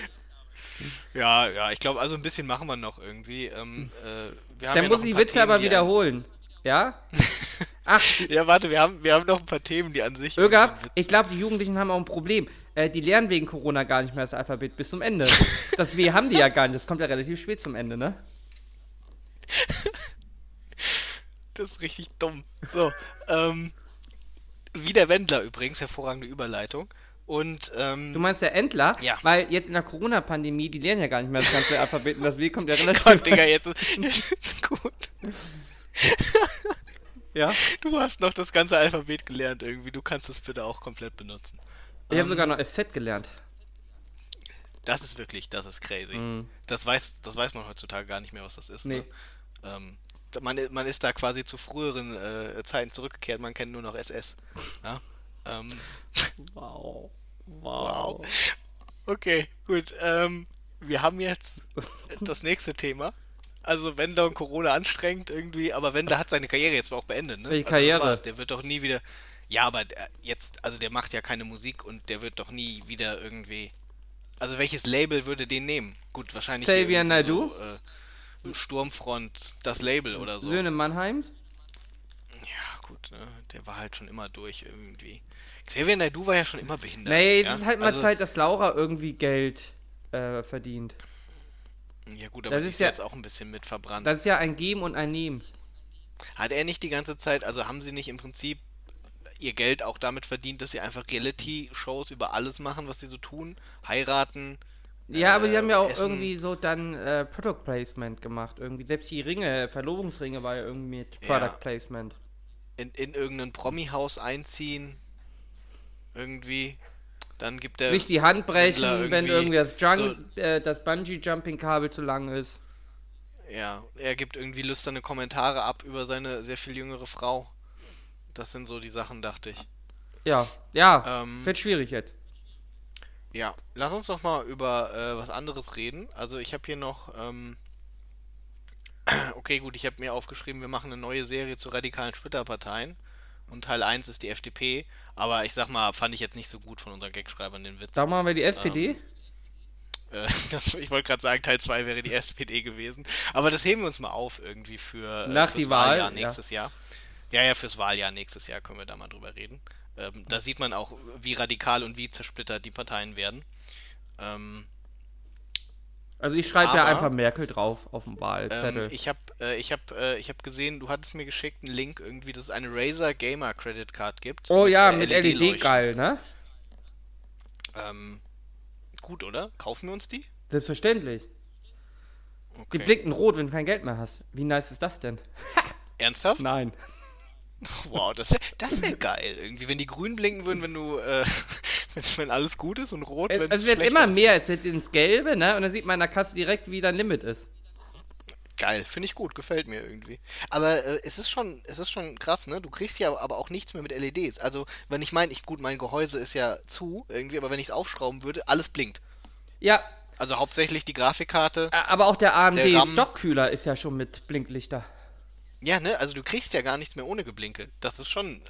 S2: Ja, ja, ich glaube, also ein bisschen machen wir noch irgendwie. Ähm, äh, wir haben
S1: Dann
S2: ja
S1: muss ich Witze aber wiederholen. Ja? Ach,
S2: ja, warte, wir haben, wir haben noch ein paar Themen, die an sich. Irgendwie
S1: ich glaube, die Jugendlichen haben auch ein Problem. Äh, die lernen wegen Corona gar nicht mehr das Alphabet bis zum Ende. Das W haben die ja gar nicht. Das kommt ja relativ spät zum Ende, ne?
S2: Das ist richtig dumm. So, ähm, wie der Wendler übrigens, hervorragende Überleitung. Und, ähm,
S1: Du meinst der Endler?
S2: Ja.
S1: Weil jetzt in der Corona-Pandemie, die lernen ja gar nicht mehr das ganze Alphabet und das W kommt ja relativ
S2: Gott, Digga, jetzt, ist- jetzt ist gut.
S1: Ja.
S2: Du hast noch das ganze Alphabet gelernt irgendwie. Du kannst es bitte auch komplett benutzen.
S1: Ich habe
S2: Ähm,
S1: sogar noch SZ gelernt.
S2: Das ist wirklich, das ist crazy.
S1: Mhm.
S2: Das weiß, das weiß man heutzutage gar nicht mehr, was das ist.
S1: Nee.
S2: Ne? Ähm, man, man ist da quasi zu früheren äh, Zeiten zurückgekehrt, man kennt nur noch SS. Ja? Ähm,
S1: Wow.
S2: wow. Okay, gut. Ähm, wir haben jetzt das nächste Thema. Also wenn Don Corona anstrengt irgendwie, aber wenn, der hat seine Karriere jetzt auch beendet, ne?
S1: Welche
S2: Also
S1: Karriere?
S2: Der wird doch nie wieder. Ja, aber jetzt, also der macht ja keine Musik und der wird doch nie wieder irgendwie. Also welches Label würde den nehmen? Gut, wahrscheinlich
S1: Xavier Naidoo?
S2: So, äh, Sturmfront, das Label oder so.
S1: Söhne Mannheims?
S2: Ja, gut, ne? Der war halt schon immer durch irgendwie. Xavier Naidoo war ja schon immer behindert.
S1: Nee,
S2: ja?
S1: das ist halt mal
S2: also,
S1: Zeit, dass Laura irgendwie Geld äh, verdient.
S2: Ja gut, aber
S1: Das
S2: die
S1: ist
S2: ist
S1: ja-
S2: jetzt auch ein bisschen mit verbrannt.
S1: Das ist ja ein Geben und ein Nehmen.
S2: Hat er nicht die ganze Zeit, also haben sie nicht im Prinzip ihr Geld auch damit verdient, dass sie einfach Reality-Shows über alles machen, was sie so tun? Heiraten?
S1: Ja, aber die
S2: äh,
S1: haben ja auch
S2: Essen?
S1: irgendwie so dann äh, Product Placement gemacht. Irgendwie. Selbst die Ringe, Verlobungsringe war ja irgendwie mit Product
S2: Ja.
S1: Placement.
S2: In, in irgendein Promi-Haus einziehen? Irgendwie? Dann gibt er.
S1: Sich die Hand brechen,
S2: Händler
S1: wenn
S2: irgendwie
S1: irgendwie das, Jun äh, das Bungee-Jumping-Kabel zu lang ist.
S2: Ja, er gibt irgendwie lüsterne Kommentare ab über seine sehr viel jüngere Frau. Das sind so die Sachen, dachte ich.
S1: Ja, ja,
S2: Ähm,
S1: wird schwierig jetzt.
S2: Ja, lass uns doch mal über äh, was anderes reden. Also ich habe hier noch, ähm, okay gut, ich habe mir aufgeschrieben, wir machen eine neue Serie zu radikalen Splitterparteien. Und Teil 1 ist die FDP, aber ich sag mal, fand ich jetzt nicht so gut von unseren Gagschreibern den Witz.
S1: Da machen wir die SPD.
S2: Äh, das, ich wollte gerade sagen, Teil 2 wäre die SPD gewesen. Aber das heben wir uns mal auf irgendwie für äh,
S1: Nach die Wahl,
S2: Wahljahr
S1: ja.
S2: nächstes Jahr. Ja, ja, fürs Wahljahr nächstes Jahr können wir da mal drüber reden. Ähm, da sieht man auch, wie radikal und wie zersplittert die Parteien werden. Ähm,
S1: Also ich schreibe ja
S2: aber-
S1: einfach Merkel drauf auf dem
S2: ähm,
S1: Wahlzettel.
S2: ich habe äh, ich hab, äh, ich hab gesehen, du hattest mir geschickt einen Link irgendwie, dass es eine Razer Gamer Credit Card gibt.
S1: oh ja,
S2: äh,
S1: mit
S2: LED-Leuchten.
S1: LED geil, ne?
S2: Ähm, gut, oder? Kaufen wir uns die?
S1: Selbstverständlich. Die
S2: Okay.
S1: blinken rot, wenn du kein Geld mehr hast. Wie nice ist das denn?
S2: Ernsthaft?
S1: Nein.
S2: Wow, das wäre das wär geil. Irgendwie, wenn die grün blinken würden, wenn du, äh, wenn, alles gut ist und rot,
S1: Es,
S2: wenn
S1: es wird
S2: schlecht
S1: immer mehr, es wird ins Gelbe, ne? Und dann sieht man in der Kasse direkt, wie dein Limit ist.
S2: Geil, finde ich gut, gefällt mir irgendwie. Aber äh, es ist schon, es ist schon krass, ne? Du kriegst ja aber auch nichts mehr mit LEDs. Also, wenn ich meine, ich gut, mein Gehäuse ist ja zu irgendwie, aber wenn ich es aufschrauben würde, alles blinkt.
S1: Ja,
S2: Also hauptsächlich die Grafikkarte.
S1: aber auch der AMD
S2: Der RAM-
S1: Stockkühler ist ja schon mit Blinklichter.
S2: Ja, ne? Also du kriegst ja gar nichts mehr ohne Geblinke. Das ist schon,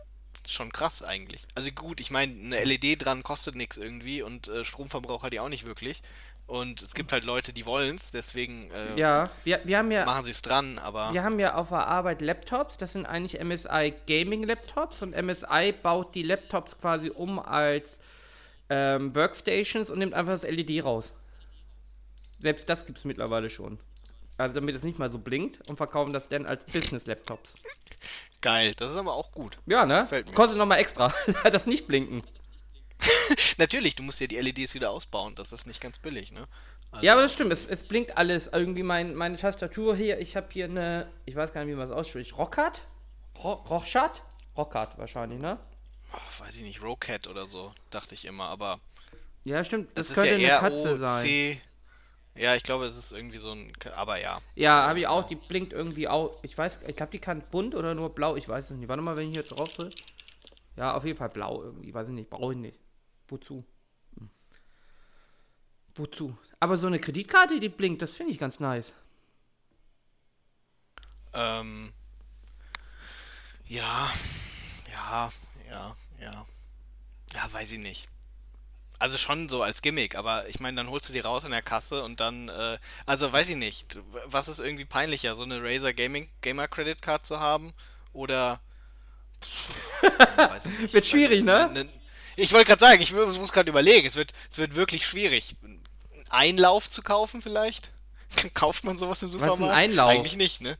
S2: schon krass eigentlich. Also gut, ich meine, eine LED dran kostet nichts irgendwie und äh, Stromverbrauch hat die auch nicht wirklich. Und es gibt halt Leute, die wollen's, deswegen äh,
S1: Ja, wir, wir haben ja
S2: machen sie es dran, aber
S1: Wir haben ja auf der Arbeit Laptops, das sind eigentlich MSI Gaming Laptops und MSI baut die Laptops quasi um als ähm, Workstations und nimmt einfach das LED raus. Selbst das gibt es mittlerweile schon. Also damit es nicht mal so blinkt und verkaufen das dann als Business-Laptops.
S2: geil. Das ist aber auch gut.
S1: Ja, ne? Kostet nochmal extra. das nicht blinken.
S2: Natürlich, du musst ja die LEDs wieder ausbauen. Das ist nicht ganz billig, ne? Also,
S1: Ja, aber das stimmt, es, es blinkt alles. Irgendwie mein, meine Tastatur hier, ich habe hier eine, ich weiß gar nicht, wie man es ausspricht, Rockhard? Ro Rochard? Rockhard wahrscheinlich, ne?
S2: ach, weiß ich nicht, Rocat oder so, dachte ich immer, aber
S1: Ja, stimmt, das,
S2: das,
S1: könnte
S2: ja
S1: eine Katze sein.
S2: Ja, ich glaube, es ist irgendwie so ein, aber ja.
S1: Ja, habe ich auch, die blinkt irgendwie auch. Ich weiß, ich glaube, die kann bunt oder nur blau, ich weiß es nicht. Warte mal, wenn ich hier drauf will. Ja, auf jeden Fall blau irgendwie, weiß ich nicht, brauche ich nicht. Wozu? Hm. Wozu? Aber so eine Kreditkarte, die blinkt, das finde ich ganz nice.
S2: Ähm, ja, ja, ja, ja. Ja, weiß ich nicht. Also schon so als Gimmick, aber ich meine, dann holst du die raus in der Kasse und dann, äh, also weiß ich nicht, was ist irgendwie peinlicher, so eine Razer Gaming Gamer Credit Card zu haben oder nicht.
S1: Wird schwierig,
S2: also,
S1: ne?
S2: Ich wollte gerade sagen, ich muss, muss gerade überlegen, es wird, es wird wirklich schwierig. Einlauf zu kaufen vielleicht? Kauft man sowas im
S1: ist ein
S2: Supermarkt?
S1: Einlauf?
S2: Eigentlich nicht, ne?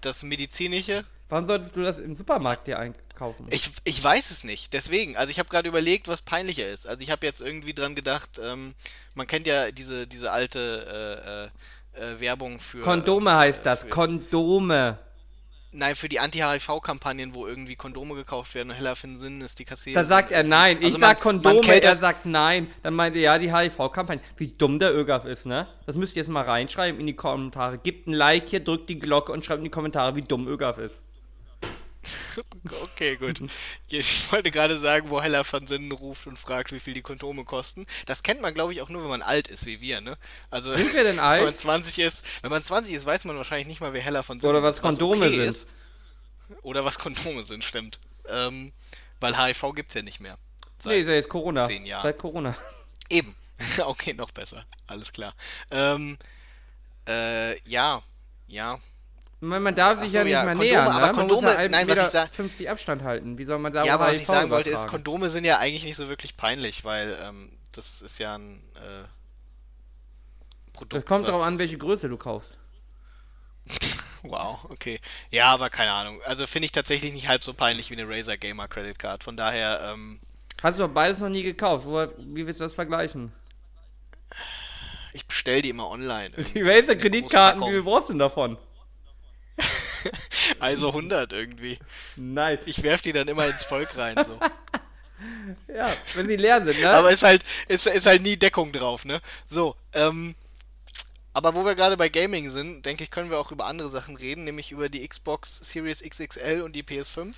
S2: Das medizinische?
S1: Warum solltest du das im Supermarkt dir einkaufen?
S2: Ich, ich weiß es nicht. Deswegen, also ich habe gerade überlegt, was peinlicher ist. Also ich habe jetzt irgendwie dran gedacht, ähm, man kennt ja diese, diese alte äh, äh, äh, Werbung für...
S1: Kondome heißt das,
S2: für-
S1: Kondome.
S2: Nein, für die Anti-HIV-Kampagnen, wo irgendwie Kondome gekauft werden und heller für den Sinn ist die Kassiererin.
S1: Da sagt er nein. Ich
S2: Also man-
S1: sag Kondome, er
S2: das-
S1: sagt nein. Dann meinte er, ja, die HIV-Kampagne. Wie dumm der Ögaf ist, ne? Das müsst ihr jetzt mal reinschreiben in die Kommentare. Gebt ein Like hier, drückt die Glocke und schreibt in die Kommentare, wie dumm Ögaf ist.
S2: Okay, gut. Ich wollte gerade sagen, wo Hella von Sinnen ruft und fragt, wie viel die Kondome kosten. Das kennt man, glaube ich, auch nur, wenn man alt ist, wie wir, ne? Also,
S1: Sind wir denn
S2: wenn man
S1: alt?
S2: 20 ist, wenn man 20 ist, weiß man wahrscheinlich nicht mal, wer Hella von Sinnen
S1: Oder was Kondome sind.
S2: Ist. Oder was Kondome sind, stimmt. Ähm, weil HIV gibt's ja nicht mehr.
S1: nee, seit Corona.
S2: zehn Jahren.
S1: Seit Corona.
S2: Eben. okay, noch besser. Alles klar. Ähm, äh, ja. Ja.
S1: Man, darf sich
S2: so,
S1: ja nicht
S2: ja,
S1: mehr
S2: Kondome,
S1: nähern, ne?
S2: aber
S1: Man
S2: Kondome-
S1: ja
S2: nein, was
S1: 1,50
S2: ich sag-
S1: 50 Abstand halten. Wie soll man sagen,
S2: Ja, aber was ich sagen wollte, ist? Kondome sind ja eigentlich nicht so wirklich peinlich, weil ähm, das ist ja ein äh, Produkt.
S1: Das kommt darauf an, welche Größe du kaufst.
S2: Wow, okay. Ja, aber keine Ahnung. Also finde ich tatsächlich nicht halb so peinlich wie eine Razer Gamer Credit Card. Von daher, ähm,
S1: Hast du doch beides noch nie gekauft. Wo, wie willst du das vergleichen?
S2: ich bestell die immer online.
S1: Die Razer Kreditkarten, wie viel brauchst du denn davon?
S2: Also 100 irgendwie.
S1: Nein.
S2: Ich werf die dann immer ins Volk rein, so.
S1: Ja, wenn sie leer sind, ne?
S2: Aber ist halt, ist, ist halt nie Deckung drauf, ne? So, ähm. Aber wo wir gerade bei Gaming sind, denke ich, können wir auch über andere Sachen reden, nämlich über die Xbox Series XXL und die PS5.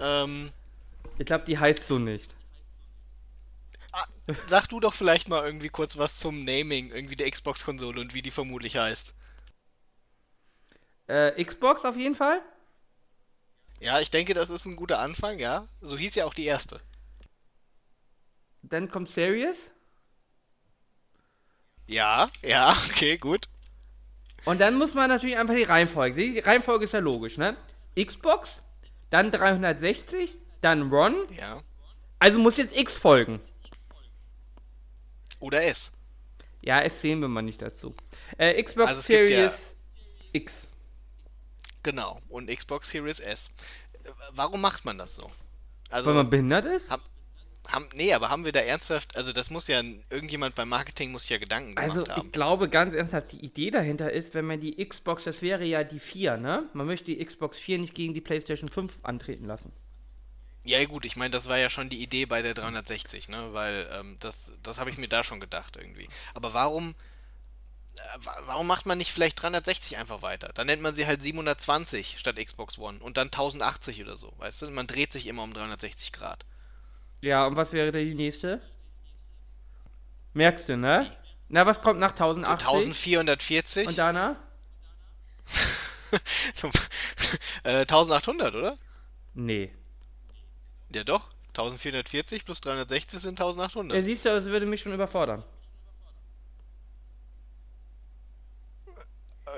S2: Ähm,
S1: ich glaube, die heißt so nicht.
S2: ah, sag du doch vielleicht mal irgendwie kurz was zum Naming, irgendwie der Xbox-Konsole und wie die vermutlich heißt.
S1: Äh, Xbox auf jeden Fall?
S2: Ja, ich denke, das ist ein guter Anfang, ja. So hieß ja auch die erste.
S1: Dann kommt Series.
S2: Ja, ja, okay, gut.
S1: Und dann muss man natürlich einfach die Reihenfolge. Die Reihenfolge ist ja logisch, ne? Xbox, dann 360, dann Ron.
S2: Ja.
S1: Also muss jetzt X folgen.
S2: Oder S.
S1: Ja, es sehen wir mal nicht dazu. Äh, Xbox
S2: Also es gibt ja-
S1: Series X.
S2: Genau. Und Xbox Series S. Warum macht man das so? Also,
S1: Weil man behindert ist?
S2: Hab, haben, nee, aber haben wir da ernsthaft, also das muss ja, irgendjemand beim Marketing muss ja Gedanken gemacht
S1: Also
S2: haben.
S1: ich glaube ganz ernsthaft, die Idee dahinter ist, wenn man die Xbox, das wäre ja die 4, ne? Man möchte die Xbox 4 nicht gegen die PlayStation 5 antreten lassen.
S2: Ja gut, ich meine, das war ja schon die Idee bei der 360, ne, weil ähm, das, das habe ich mir da schon gedacht irgendwie. Aber warum, wa- warum macht man nicht vielleicht 360 einfach weiter? Dann nennt man sie halt 720 statt Xbox One und dann 1080 oder so, weißt du? Man dreht sich immer um 360 Grad.
S1: Ja, und was wäre da die nächste? Merkst du, ne? Na, was kommt nach 1080?
S2: 1440?
S1: Und danach?
S2: äh, 1800, oder?
S1: Nee.
S2: Ja doch. 1440 plus 360 sind 1800.
S1: Ja, siehst du, das würde mich schon überfordern.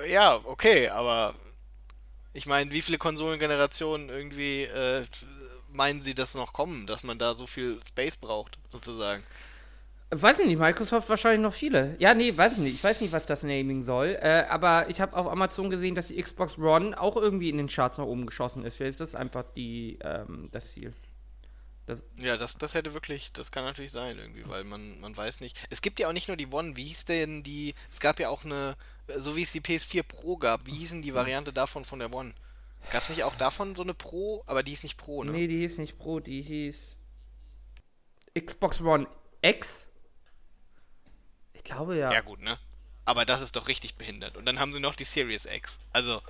S2: Ja, okay, aber ich meine, wie viele Konsolengenerationen irgendwie äh, meinen sie, dass noch kommen, dass man da so viel Space braucht, sozusagen?
S1: Weiß ich nicht, Microsoft wahrscheinlich noch viele. Ja, nee, weiß ich nicht. Ich weiß nicht, was das Naming soll. Äh, aber ich habe auf Amazon gesehen, dass die Xbox One auch irgendwie in den Charts nach oben geschossen ist. Vielleicht ist das einfach die, ähm, das Ziel.
S2: Ja, das, das hätte wirklich, das kann natürlich sein irgendwie, weil man, man weiß nicht. Es gibt ja auch nicht nur die One, wie hieß denn die, es gab ja auch eine, so wie es die PS4 Pro gab, wie hießen die Variante davon von der One? Gab es nicht auch davon so eine Pro, aber die ist nicht Pro, ne?
S1: Nee, die hieß nicht Pro, die hieß Xbox One X. Ich glaube ja.
S2: Ja gut, ne? Aber das ist doch richtig behindert. Und dann haben sie noch die Series X. Also,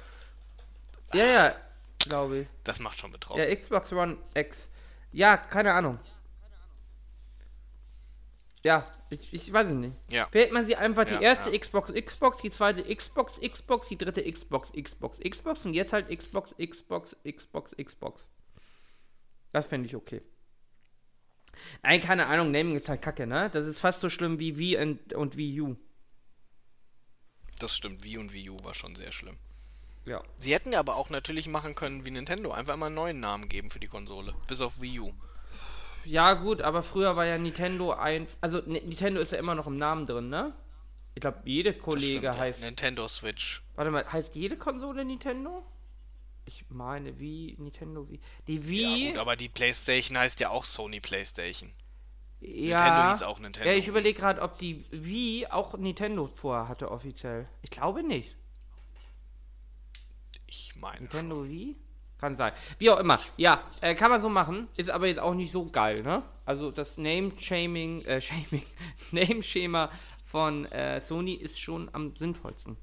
S1: Ja, ja, glaube ich.
S2: das macht schon betroffen.
S1: Ja, Xbox One X. Ja, keine Ahnung. Ja, ich, ich weiß es nicht.
S2: Ja.
S1: Wählt man sie einfach
S2: Ja,
S1: die erste
S2: ja.
S1: Xbox Xbox, die zweite Xbox Xbox, die dritte Xbox Xbox Xbox und jetzt halt Xbox Xbox Xbox Xbox. Das fände ich okay. Nein, keine Ahnung, Naming ist halt kacke, ne? Das ist fast so schlimm wie Wii und, und Wii U.
S2: Das stimmt, Wii und Wii U war schon sehr schlimm.
S1: Ja.
S2: Sie hätten ja aber auch natürlich machen können wie Nintendo, einfach mal einen neuen Namen geben für die Konsole. Bis auf Wii U.
S1: Ja, gut, aber früher war ja Nintendo ein. Also, Ni- Nintendo ist ja immer noch im Namen drin, ne? Ich glaube, jede Kollege
S2: stimmt, ja.
S1: heißt.
S2: Nintendo Switch.
S1: Warte mal, heißt jede Konsole Nintendo? Ich meine, wie Nintendo wie. Die
S2: Ja,
S1: Wii.
S2: gut, aber die PlayStation heißt ja auch Sony PlayStation.
S1: Ja,
S2: Nintendo hieß auch Nintendo.
S1: Ja, ich überlege gerade, ob die Wii auch Nintendo vorher hatte offiziell. Ich glaube nicht.
S2: Ich meine.
S1: Nintendo Wii? Kann sein. Wie auch immer. Ja, äh, kann man so machen. Ist aber jetzt auch nicht so geil, ne? Also das Name-Shaming, äh, Shaming, Name-Schema von äh, Sony ist schon am sinnvollsten.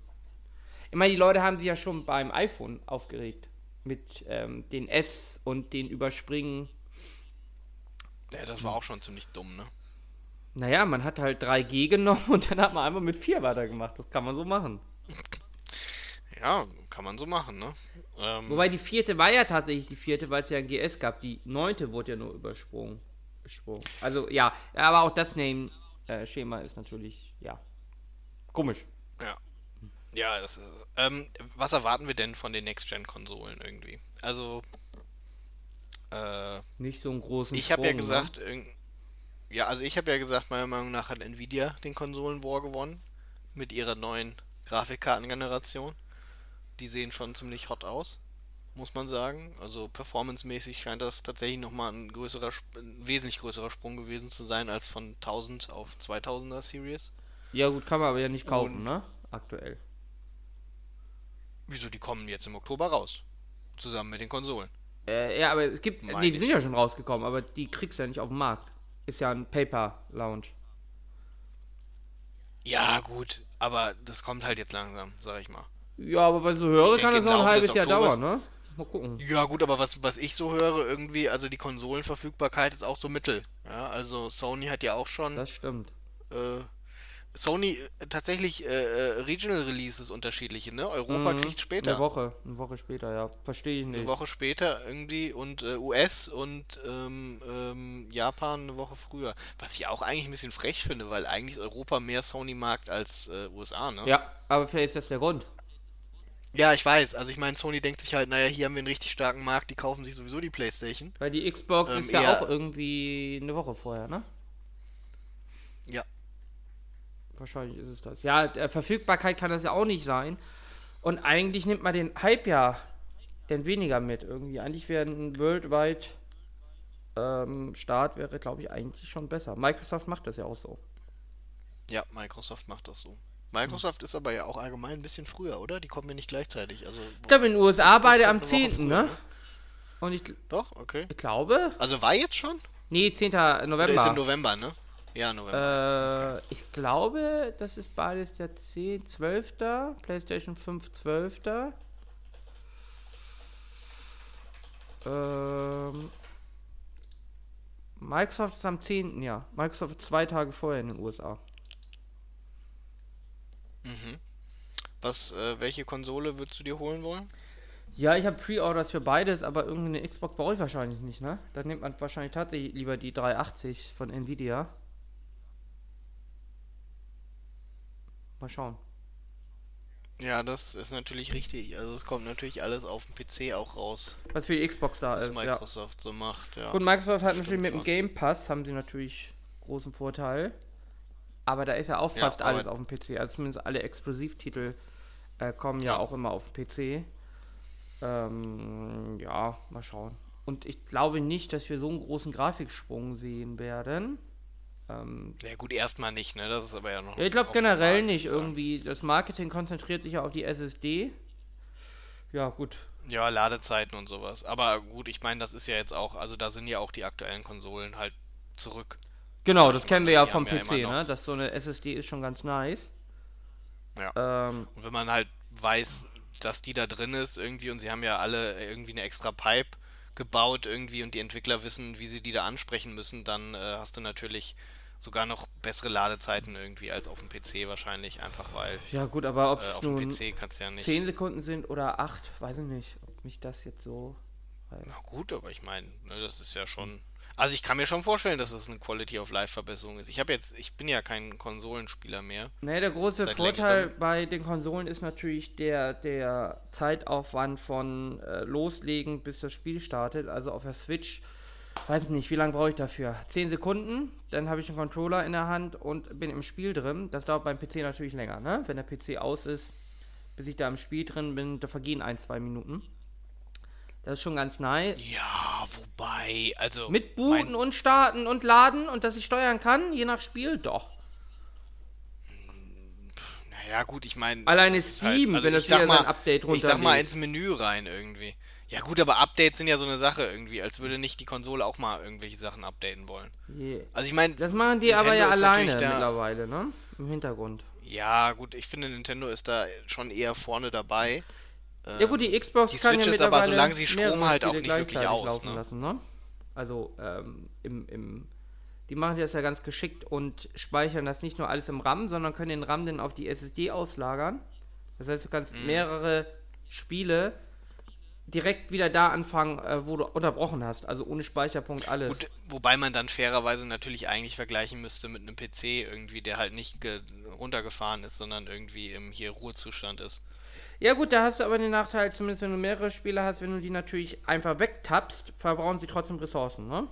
S1: Ich meine, die Leute haben sich ja schon beim iPhone aufgeregt. Mit ähm, den S und den Überspringen.
S2: Ja, das war auch schon ziemlich dumm, ne?
S1: Naja, man hat halt 3G genommen und dann hat man einfach mit 4 weitergemacht. Das kann man so machen.
S2: Ja, kann man so machen, ne? Ähm,
S1: Wobei die vierte war ja tatsächlich die vierte, weil es ja ein GS gab. Die neunte wurde ja nur übersprungen. Gesprungen. Also ja, aber auch das Name-Schema ist natürlich, ja, komisch.
S2: ja. Ja, das ist, ähm, was erwarten wir denn von den Next-Gen-Konsolen irgendwie? Also, äh,
S1: Nicht so einen großen
S2: ich habe ja
S1: Sprung,
S2: gesagt, irgend- ja, also ich habe ja gesagt, meiner Meinung nach hat Nvidia den Konsolen-War gewonnen mit ihrer neuen Grafikkartengeneration. Die sehen schon ziemlich hot aus, muss man sagen. Also performancemäßig scheint das tatsächlich nochmal ein größerer, ein wesentlich größerer Sprung gewesen zu sein als von 1000 auf 2000er Series.
S1: Ja gut, kann man aber ja nicht kaufen,
S2: Und-
S1: ne? Aktuell.
S2: Wieso, die kommen jetzt im Oktober raus. Zusammen mit den Konsolen.
S1: Äh, ja, aber es gibt,
S2: Meine
S1: nee, die sind ja schon rausgekommen, aber die kriegst du ja nicht auf dem Markt. Ist ja ein Paper-Lounge.
S2: Ja, gut, aber das kommt halt jetzt langsam, sag ich mal.
S1: Ja, aber weil so höre,
S2: Ich
S1: kann das noch ein halbes Jahr dauern, ne? Mal gucken.
S2: Ja, gut, aber was, was ich so höre, irgendwie, also die Konsolenverfügbarkeit ist auch so mittel. Ja, also Sony hat ja auch schon
S1: Das stimmt.
S2: äh, Sony äh, tatsächlich äh, äh, Regional Releases unterschiedliche, ne? Europa
S1: Mhm.
S2: kriegt später.
S1: Eine Woche, eine Woche später, ja. Verstehe ich
S2: Eine
S1: nicht.
S2: Woche später irgendwie und äh, US und ähm, ähm, Japan eine Woche früher. Was ich auch eigentlich ein bisschen frech finde, weil eigentlich ist Europa mehr Sony-Markt als äh, USA, ne?
S1: Ja, aber vielleicht ist das der Grund.
S2: Ja, ich weiß. Also ich meine, Sony denkt sich halt, naja, hier haben wir einen richtig starken Markt, die kaufen sich sowieso die Playstation.
S1: Weil die Xbox
S2: Ähm,
S1: ist ja auch irgendwie eine Woche vorher, ne?
S2: Ja.
S1: Wahrscheinlich ist es das. Ja, der Verfügbarkeit kann das ja auch nicht sein. Und eigentlich nimmt man den Hype ja denn weniger mit irgendwie. Eigentlich wäre ein worldwide ähm, Start wäre, glaube ich, eigentlich schon besser. Microsoft macht das ja auch so.
S2: Ja, Microsoft macht das so. Microsoft ist aber ja auch allgemein ein bisschen früher, oder? Die kommen ja nicht gleichzeitig. Also
S1: Ich glaube, in den USA beide am
S2: kommt eine Woche
S1: 10.,
S2: früher,
S1: ne? Und ich,
S2: doch, okay.
S1: ich glaube,
S2: Also war jetzt schon?
S1: nee, 10.
S2: Oder ist im
S1: November.
S2: November, ne? Ja, November.
S1: Äh, ich glaube, das ist beides der 10. 12. PlayStation 5 12. Ähm, Microsoft ist am 10. Ja. Microsoft ist zwei Tage vorher in den USA.
S2: Mhm. Was, äh, welche Konsole würdest du dir holen wollen?
S1: Ja, ich habe Pre-Orders für beides, aber irgendeine Xbox brauche ich wahrscheinlich nicht, ne? Dann nimmt man wahrscheinlich tatsächlich lieber die 380 von Nvidia. Mal schauen.
S2: Ja, das ist natürlich richtig. Also es kommt natürlich alles auf dem PC auch raus,
S1: Was für die Xbox da
S2: was
S1: ist, ja.
S2: Microsoft so macht, ja.
S1: Gut, Microsoft hat natürlich mit dem Game Pass, haben sie natürlich großen Vorteil. Aber da ist ja auch
S2: Ja,
S1: fast
S2: aber-
S1: alles auf dem PC. Also zumindest alle Exklusivtitel äh, kommen ja,
S2: Ja.
S1: auch immer auf den PC. Ähm, ja, mal schauen. Und ich glaube nicht, dass wir so einen großen Grafiksprung sehen werden. Ähm,
S2: Ja gut, erstmal nicht, ne? Das ist aber ja noch.
S1: ja, ich glaube generell
S2: normal,
S1: nicht irgendwie. Das Marketing konzentriert sich ja auf die SSD. Ja, gut.
S2: Ja, Ladezeiten und sowas. Aber gut, ich meine, das ist ja jetzt auch, also da sind ja auch die aktuellen Konsolen halt zurück.
S1: Genau, das kennen wir ja vom
S2: ja
S1: PC,
S2: immer
S1: ne? Dass so eine SSD ist schon ganz nice.
S2: Ja.
S1: Ähm,
S2: Und wenn man halt weiß, dass die da drin ist irgendwie und sie haben ja alle irgendwie eine extra Pipe gebaut irgendwie und die Entwickler wissen, wie sie die da ansprechen müssen, dann äh, hast du natürlich sogar noch bessere Ladezeiten irgendwie als auf dem PC wahrscheinlich, einfach weil
S1: ja gut, aber ob
S2: äh, auf dem PC kannst du ja nicht.
S1: 10 Sekunden sind oder 8, weiß ich nicht, ob mich das jetzt so.
S2: Na gut, aber ich meine, ne, das ist ja schon. Also ich kann mir schon vorstellen, dass es eine Quality of Life Verbesserung ist. Ich habe jetzt, ich bin ja kein Konsolenspieler mehr.
S1: Ne, der große
S2: Seit
S1: Vorteil bei den Konsolen ist natürlich der, der Zeitaufwand von äh, Loslegen bis das Spiel startet. Also auf der Switch, weiß ich nicht, wie lange brauche ich dafür? 10 Sekunden, dann habe ich einen Controller in der Hand und bin im Spiel drin. Das dauert beim PC natürlich länger, ne? Wenn der PC aus ist, bis ich da im Spiel drin bin, da vergehen ein, zwei Minuten. Das ist schon ganz nice.
S2: Ja, wobei, also.
S1: Mit Booten und Starten und Laden und dass ich steuern kann, je nach Spiel, doch.
S2: Ja, gut, ich meine.
S1: Alleine Steam, halt, also wenn das wieder mal, ein Update
S2: runterlädt. Ich sag mal ins Menü rein irgendwie. Ja, gut, aber Updates sind ja so eine Sache irgendwie, als würde nicht die Konsole auch mal irgendwelche Sachen updaten wollen.
S1: Yeah. Also ich meine. Das machen die Nintendo aber ja alleine mittlerweile, ne? Im Hintergrund.
S2: Ja, gut, ich finde, Nintendo ist da schon eher vorne dabei.
S1: Ja, gut, die Xbox
S2: die
S1: kann
S2: Switch
S1: ja
S2: ist aber, solange sie Strom halt auch nicht wirklich aus. Ne?
S1: Lassen, ne? Also, ähm, im, im die machen das ja ganz geschickt und speichern das nicht nur alles im RAM, sondern können den RAM dann auf die SSD auslagern. Das heißt, du kannst mhm. mehrere Spiele direkt wieder da anfangen, äh, wo du unterbrochen hast. Also ohne Speicherpunkt alles. Gut,
S2: wobei man dann fairerweise natürlich eigentlich vergleichen müsste mit einem PC irgendwie, der halt nicht runtergefahren ist, sondern irgendwie im hier Ruhezustand ist.
S1: Ja gut, da hast du aber den Nachteil, zumindest wenn du mehrere Spiele hast, wenn du die natürlich einfach wegtappst, verbrauchen sie trotzdem Ressourcen, ne?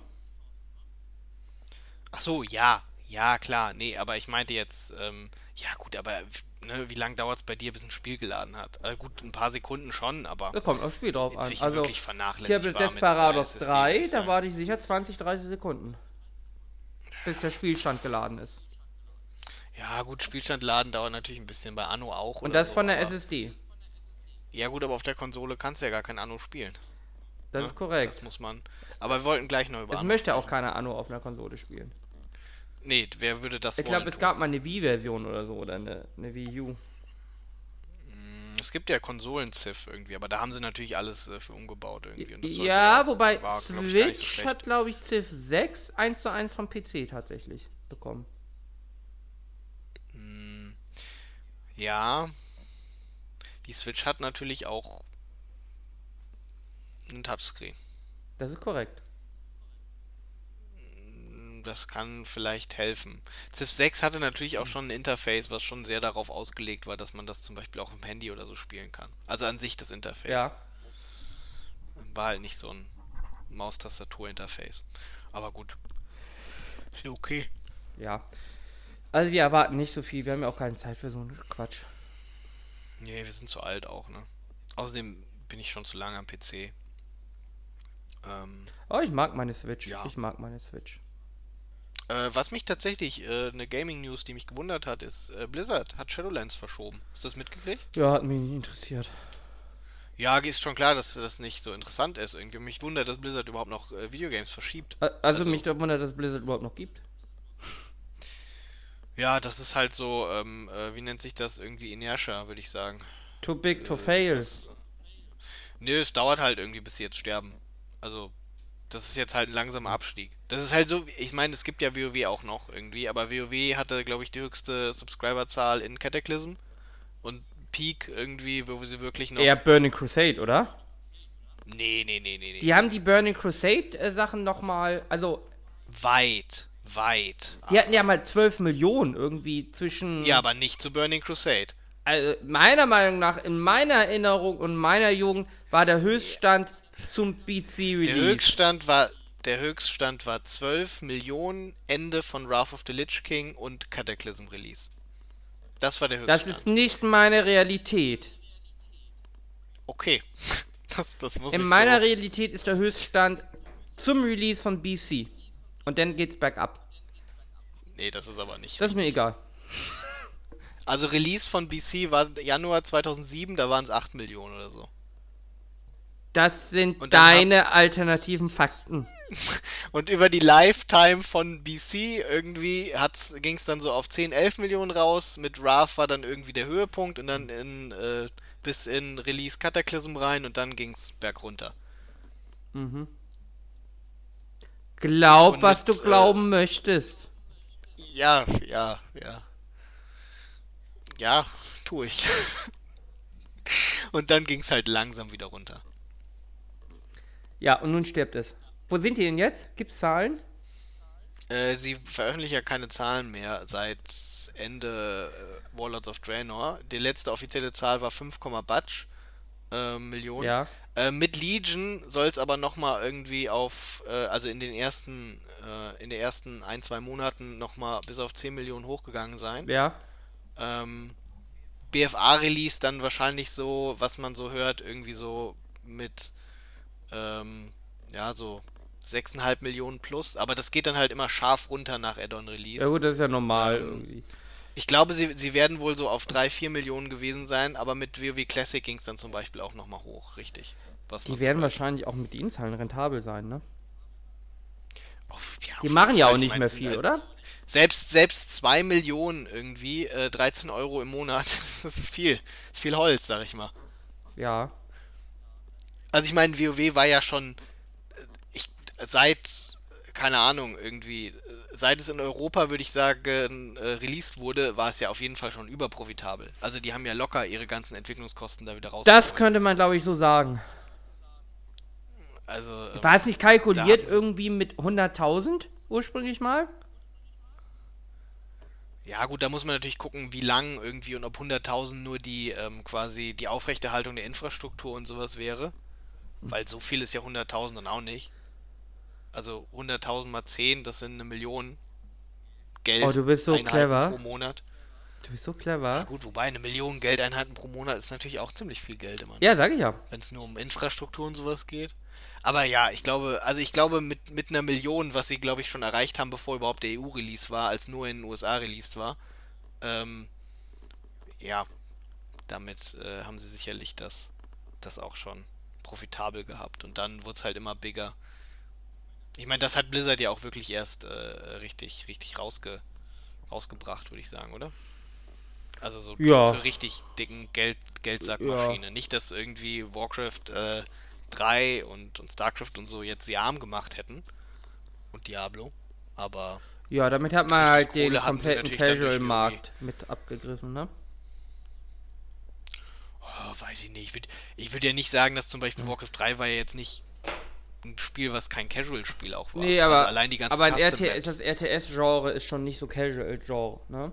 S2: Ach so, ja, ja, klar, nee, aber ich meinte jetzt, ähm, ja gut, aber ne, wie lange dauert es bei dir, bis ein Spiel geladen hat? Also gut, ein paar Sekunden schon, aber.
S1: Das kommt aufs Spiel drauf an. Also,
S2: wirklich vernachlässigbar
S1: ich habe Desperados 3, da warte ich sicher 20, 30 Sekunden. Bis der Spielstand geladen ist.
S2: Ja, gut, Spielstand laden dauert natürlich ein bisschen bei Anno auch.
S1: Und das
S2: so,
S1: von der SSD.
S2: Ja, gut, aber auf der Konsole kannst du ja gar kein Anno spielen.
S1: Das ne? ist korrekt.
S2: Das muss man. Aber wir wollten gleich noch über.
S1: Es Anno möchte auch keiner Anno auf einer Konsole spielen.
S2: Nee, wer würde das
S1: Ich glaube, es gab mal eine Wii-Version oder so, oder eine, eine Wii U.
S2: Mm, es gibt ja Konsolen-Civ irgendwie, aber da haben sie natürlich alles äh, für umgebaut irgendwie.
S1: ja, ja, wobei war, Switch glaub so hat, glaube ich, Civ 6 1 zu 1 vom PC tatsächlich bekommen.
S2: Mm, ja. Die Switch hat natürlich auch einen Touchscreen.
S1: Das ist korrekt
S2: das kann vielleicht helfen. Civ 6 hatte natürlich auch schon ein Interface, was schon sehr darauf ausgelegt war, dass man das zum Beispiel auch im Handy oder so spielen kann. Also an sich das Interface.
S1: Ja.
S2: War halt nicht so ein Maustastatur-Interface. Aber gut. Ist ja okay.
S1: Ja. Also wir erwarten nicht so viel, wir haben ja auch keine Zeit für so einen Quatsch.
S2: Nee, wir sind zu alt auch, ne? Außerdem bin ich schon zu lange am PC.
S1: Ähm, oh, ich mag meine Switch. Ja. Ich mag meine Switch.
S2: Äh, was mich tatsächlich, äh, eine Gaming-News, die mich gewundert hat, ist, äh, Blizzard hat Shadowlands verschoben. Hast du das mitgekriegt?
S1: Ja, hat mich nicht interessiert.
S2: Ja, ist schon klar, dass das nicht so interessant ist. Irgendwie mich wundert, dass Blizzard überhaupt noch äh, Videogames verschiebt.
S1: Also, also mich wundert, dass Blizzard überhaupt noch gibt.
S2: Ja, das ist halt so, ähm, äh, wie nennt sich das irgendwie Inertia, würde ich sagen.
S1: Too big to äh, fail. Ist,
S2: nö, es dauert halt irgendwie, bis sie jetzt sterben. Also, das ist jetzt halt ein langsamer Abstieg. Das ist halt so, ich meine, es gibt ja WoW auch noch irgendwie, aber WoW hatte, glaube ich, die höchste Subscriberzahl in Cataclysm und Peak irgendwie, wo sie wirklich noch.
S1: Eher Burning Crusade, oder?
S2: Nee, nee, nee, nee.
S1: Die haben die Burning Crusade-Sachen äh, nochmal, also.
S2: Weit, weit.
S1: Die hatten ja mal 12 Millionen irgendwie zwischen.
S2: Ja, aber nicht zu Burning Crusade.
S1: Also, meiner Meinung nach, in meiner Erinnerung und meiner Jugend war der Höchststand zum BC Release.
S2: Der Höchststand war der Höchststand war 12 Millionen Ende von Wrath of the Lich King und Cataclysm Release. Das war der Höchststand.
S1: Das ist nicht meine Realität.
S2: Okay. Das, das muss
S1: In meiner so. Realität ist der Höchststand zum Release von BC. Und dann geht's bergab.
S2: Nee, das ist aber nicht.
S1: Das ist mir egal.
S2: Also Release von BC war Januar 2007, da waren es 8 Millionen oder so.
S1: Das sind deine hab... alternativen Fakten.
S2: Und über die Lifetime von BC irgendwie ging es dann so auf 10, 11 Millionen raus. Mit Wrath war dann irgendwie der Höhepunkt und dann in, äh, bis in Release Cataclysm rein und dann ging es bergunter.
S1: Mhm. Glaub, und was mit, du äh, glauben äh, möchtest.
S2: Ja, ja, ja. Ja, tue ich. und dann ging es halt langsam wieder runter.
S1: Ja, und nun stirbt es. Wo sind die denn jetzt? Gibt es Zahlen?
S2: Äh, sie veröffentlichen ja keine Zahlen mehr seit Ende äh, Warlords of Draenor. Die letzte offizielle Zahl war 5, Batsch äh, Millionen.
S1: Ja.
S2: Äh, mit Legion soll es aber nochmal irgendwie auf, äh, also in den ersten, äh, in den ersten ein, zwei Monaten nochmal bis auf 10 Millionen hochgegangen sein.
S1: Ja.
S2: Ähm, BFA-Release dann wahrscheinlich so, was man so hört, irgendwie so mit ähm, ja, so 6,5 Millionen plus, aber das geht dann halt immer scharf runter nach Add-on Release.
S1: Ja gut, das ist ja normal ähm, irgendwie.
S2: Ich glaube, sie, sie werden wohl so auf 3, 4 Millionen gewesen sein, aber mit WoW Classic ging es dann zum Beispiel auch nochmal hoch, richtig.
S1: Was die werden wahrscheinlich auch mit den Zahlen rentabel sein, ne?
S2: Oh, ja,
S1: die machen ja auch nicht mehr viel, halt oder?
S2: Selbst, selbst 2 Millionen irgendwie, äh, 13 Euro im Monat, das ist viel. Das ist viel Holz, sag ich mal.
S1: Ja.
S2: Also ich meine, WoW war ja schon äh, ich, seit, keine Ahnung, irgendwie, äh, seit es in Europa, würde ich sagen, äh, released wurde, war es ja auf jeden Fall schon überprofitabel. Also die haben ja locker ihre ganzen Entwicklungskosten da wieder raus.
S1: Das könnte man, glaube ich, so sagen.
S2: Also, ähm,
S1: war es nicht kalkuliert irgendwie mit 100.000 ursprünglich mal?
S2: Ja, gut, da muss man natürlich gucken, wie lang irgendwie und ob 100.000 nur die ähm, quasi die Aufrechterhaltung der Infrastruktur und sowas wäre. Weil so viel ist ja 100.000 dann auch nicht. Also 100.000 mal 10, das sind eine Million
S1: Geld. Oh, du bist so clever.
S2: Pro Monat.
S1: Du bist so clever.
S2: Ja, gut, wobei eine Million Geldeinheiten pro Monat ist natürlich auch ziemlich viel Geld immer.
S1: Ja, sag ich ja.
S2: Wenn es nur um Infrastruktur und sowas geht. Aber ja, ich glaube, also ich glaube mit, mit einer Million, was sie glaube ich schon erreicht haben, bevor überhaupt der EU-Release war, als nur in den USA released war, ähm, ja, damit äh, haben sie sicherlich das, das auch schon profitabel gehabt. Und dann wurde es halt immer bigger. Ich meine, das hat Blizzard ja auch wirklich erst äh, richtig, richtig rausge, rausgebracht, würde ich sagen, oder? Also so
S1: ja.
S2: zur richtig dicken Geld, Geldsackmaschine. Ja. Nicht, dass irgendwie Warcraft äh, 3 und, und StarCraft und so jetzt sie arm gemacht hätten. Und Diablo. Aber.
S1: Ja, damit hat man halt den kompletten Casual-Markt mit abgegriffen, ne?
S2: Oh, weiß ich nicht. Ich würde würd ja nicht sagen, dass zum Beispiel Warcraft 3 war ja jetzt nicht ein Spiel, was kein Casual-Spiel auch war.
S1: Nee, aber, also allein die ganzen aber RTS, das RTS-Genre ist schon nicht so Casual-Genre, ne?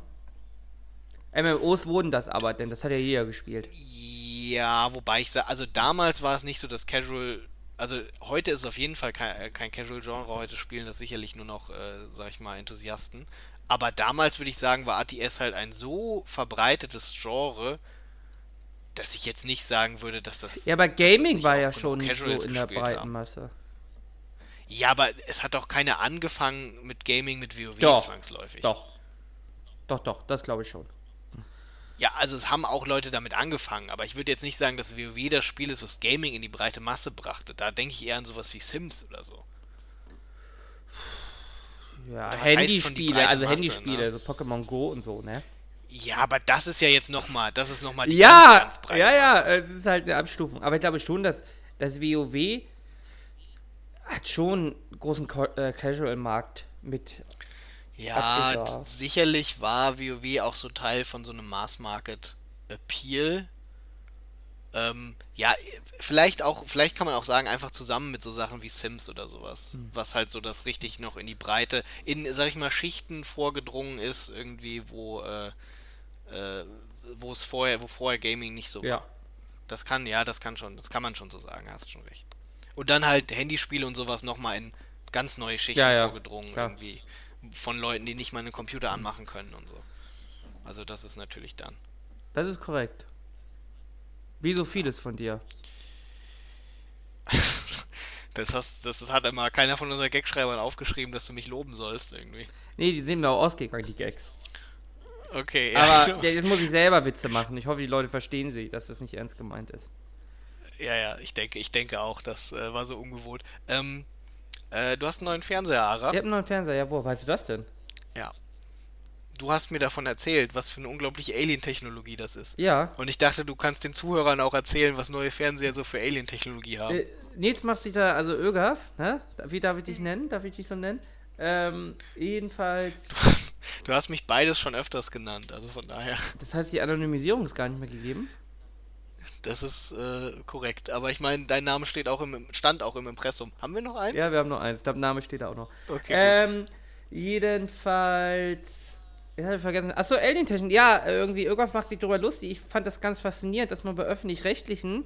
S1: MMOs wurden das aber, denn das hat ja jeder gespielt.
S2: Ja, wobei ich sage, also damals war es nicht so das Casual, also heute ist es auf jeden Fall kein, äh, kein Casual-Genre, heute spielen das sicherlich nur noch, äh, sag ich mal, Enthusiasten. Aber damals würde ich sagen, war ATS halt ein so verbreitetes Genre, dass ich jetzt nicht sagen würde, dass das.
S1: Ja, aber Gaming war ja schon so in der breiten haben. Masse.
S2: Ja, aber es hat doch keiner angefangen mit Gaming mit WoW
S1: doch,
S2: zwangsläufig.
S1: Doch. Doch, doch, das glaube ich schon.
S2: Ja, also es haben auch Leute damit angefangen, aber ich würde jetzt nicht sagen, dass WoW das Spiel ist, was Gaming in die breite Masse brachte. Da denke ich eher an sowas wie Sims oder so.
S1: Ja, Handyspiele, also Masse, Handyspiele, ne? so Pokémon Go und so, ne?
S2: Ja, aber das ist ja jetzt nochmal, das ist nochmal die
S1: ja, ganz, ganz breite Ja, ja, es ist halt eine Abstufung. Aber ich glaube schon, dass das WoW hat schon einen großen äh, Casual-Markt mit.
S2: Ja, sicherlich war WoW auch so Teil von so einem Mass-Market-Appeal. Ähm, ja, vielleicht auch, vielleicht kann man auch sagen, einfach zusammen mit so Sachen wie Sims oder sowas. Hm. Was halt so das richtig noch in die Breite, in, sag ich mal, Schichten vorgedrungen ist, irgendwie, wo äh, äh, wo es vorher, wo vorher Gaming nicht so
S1: ja.
S2: war. Das kann, ja, das kann schon, das kann man schon so sagen, hast schon recht. Und dann halt Handyspiele und sowas nochmal in ganz neue Schichten ja, ja, vorgedrungen, klar. irgendwie. Von Leuten, die nicht mal einen Computer anmachen können und so. Also das ist natürlich dann.
S1: Das ist korrekt. Wie so vieles von dir.
S2: das, hast, das hat immer keiner von unseren Gagschreibern aufgeschrieben, dass du mich loben sollst irgendwie.
S1: Nee, die sind mir auch ausgegangen, die Gags.
S2: Okay,
S1: ja. Aber jetzt muss ich selber Witze machen. Ich hoffe, die Leute verstehen sie, dass das nicht ernst gemeint ist.
S2: Ja, ja, ich denke, ich denke auch, das äh, war so ungewohnt. Ähm, äh, du hast einen neuen Fernseher, Ara.
S1: Ich habe einen neuen Fernseher, ja, wo weißt du das denn?
S2: Ja. Du hast mir davon erzählt, was für eine unglaubliche Alien-Technologie das ist.
S1: Ja.
S2: Und ich dachte, du kannst den Zuhörern auch erzählen, was neue Fernseher so für Alien-Technologie haben. Äh,
S1: Nils macht sich da, also Ögaf, ne? Wie darf ich dich nennen? Darf ich dich so nennen? Ähm, jedenfalls.
S2: Du hast mich beides schon öfters genannt, also von daher.
S1: Das heißt, die Anonymisierung ist gar nicht mehr gegeben?
S2: Das ist äh, korrekt. Aber ich meine, dein Name steht auch im, stand auch im Impressum. Haben wir noch eins?
S1: Ja, wir haben noch eins. Ich glaube, Name steht da auch noch.
S2: Okay.
S1: Ähm, jedenfalls. Ich habe vergessen. Achso, Alien-Technik. Ja, irgendwie, irgendwas macht sich darüber lustig. Ich fand das ganz faszinierend, dass man bei öffentlich-rechtlichen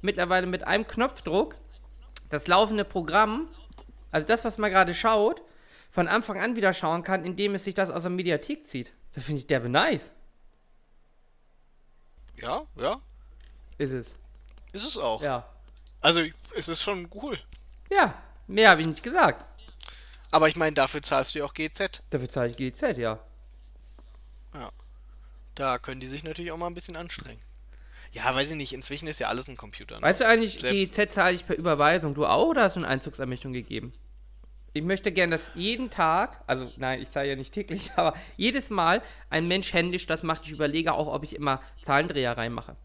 S1: mittlerweile mit einem Knopfdruck das laufende Programm, also das, was man gerade schaut, von Anfang an wieder schauen kann, indem es sich das aus der Mediathek zieht. Das finde ich derbe nice.
S2: Ja, ja.
S1: Ist es.
S2: Ist es auch.
S1: Ja.
S2: Also, es ist schon cool.
S1: Ja, mehr habe ich nicht gesagt.
S2: Aber ich meine, dafür zahlst du ja auch GZ.
S1: Dafür zahle ich GZ, ja.
S2: Ja. Da können die sich natürlich auch mal ein bisschen anstrengen. Ja, weiß ich nicht, inzwischen ist ja alles ein Computer. Ne?
S1: Weißt du eigentlich,
S2: Selbst-
S1: GEZ zahle ich per Überweisung. Du auch oder hast du eine Einzugsermächtigung gegeben? Ich möchte gern, dass jeden Tag, also nein, ich zahle ja nicht täglich, aber jedes Mal ein Mensch händisch das macht. Ich überlege auch, ob ich immer Zahlendreher reinmache.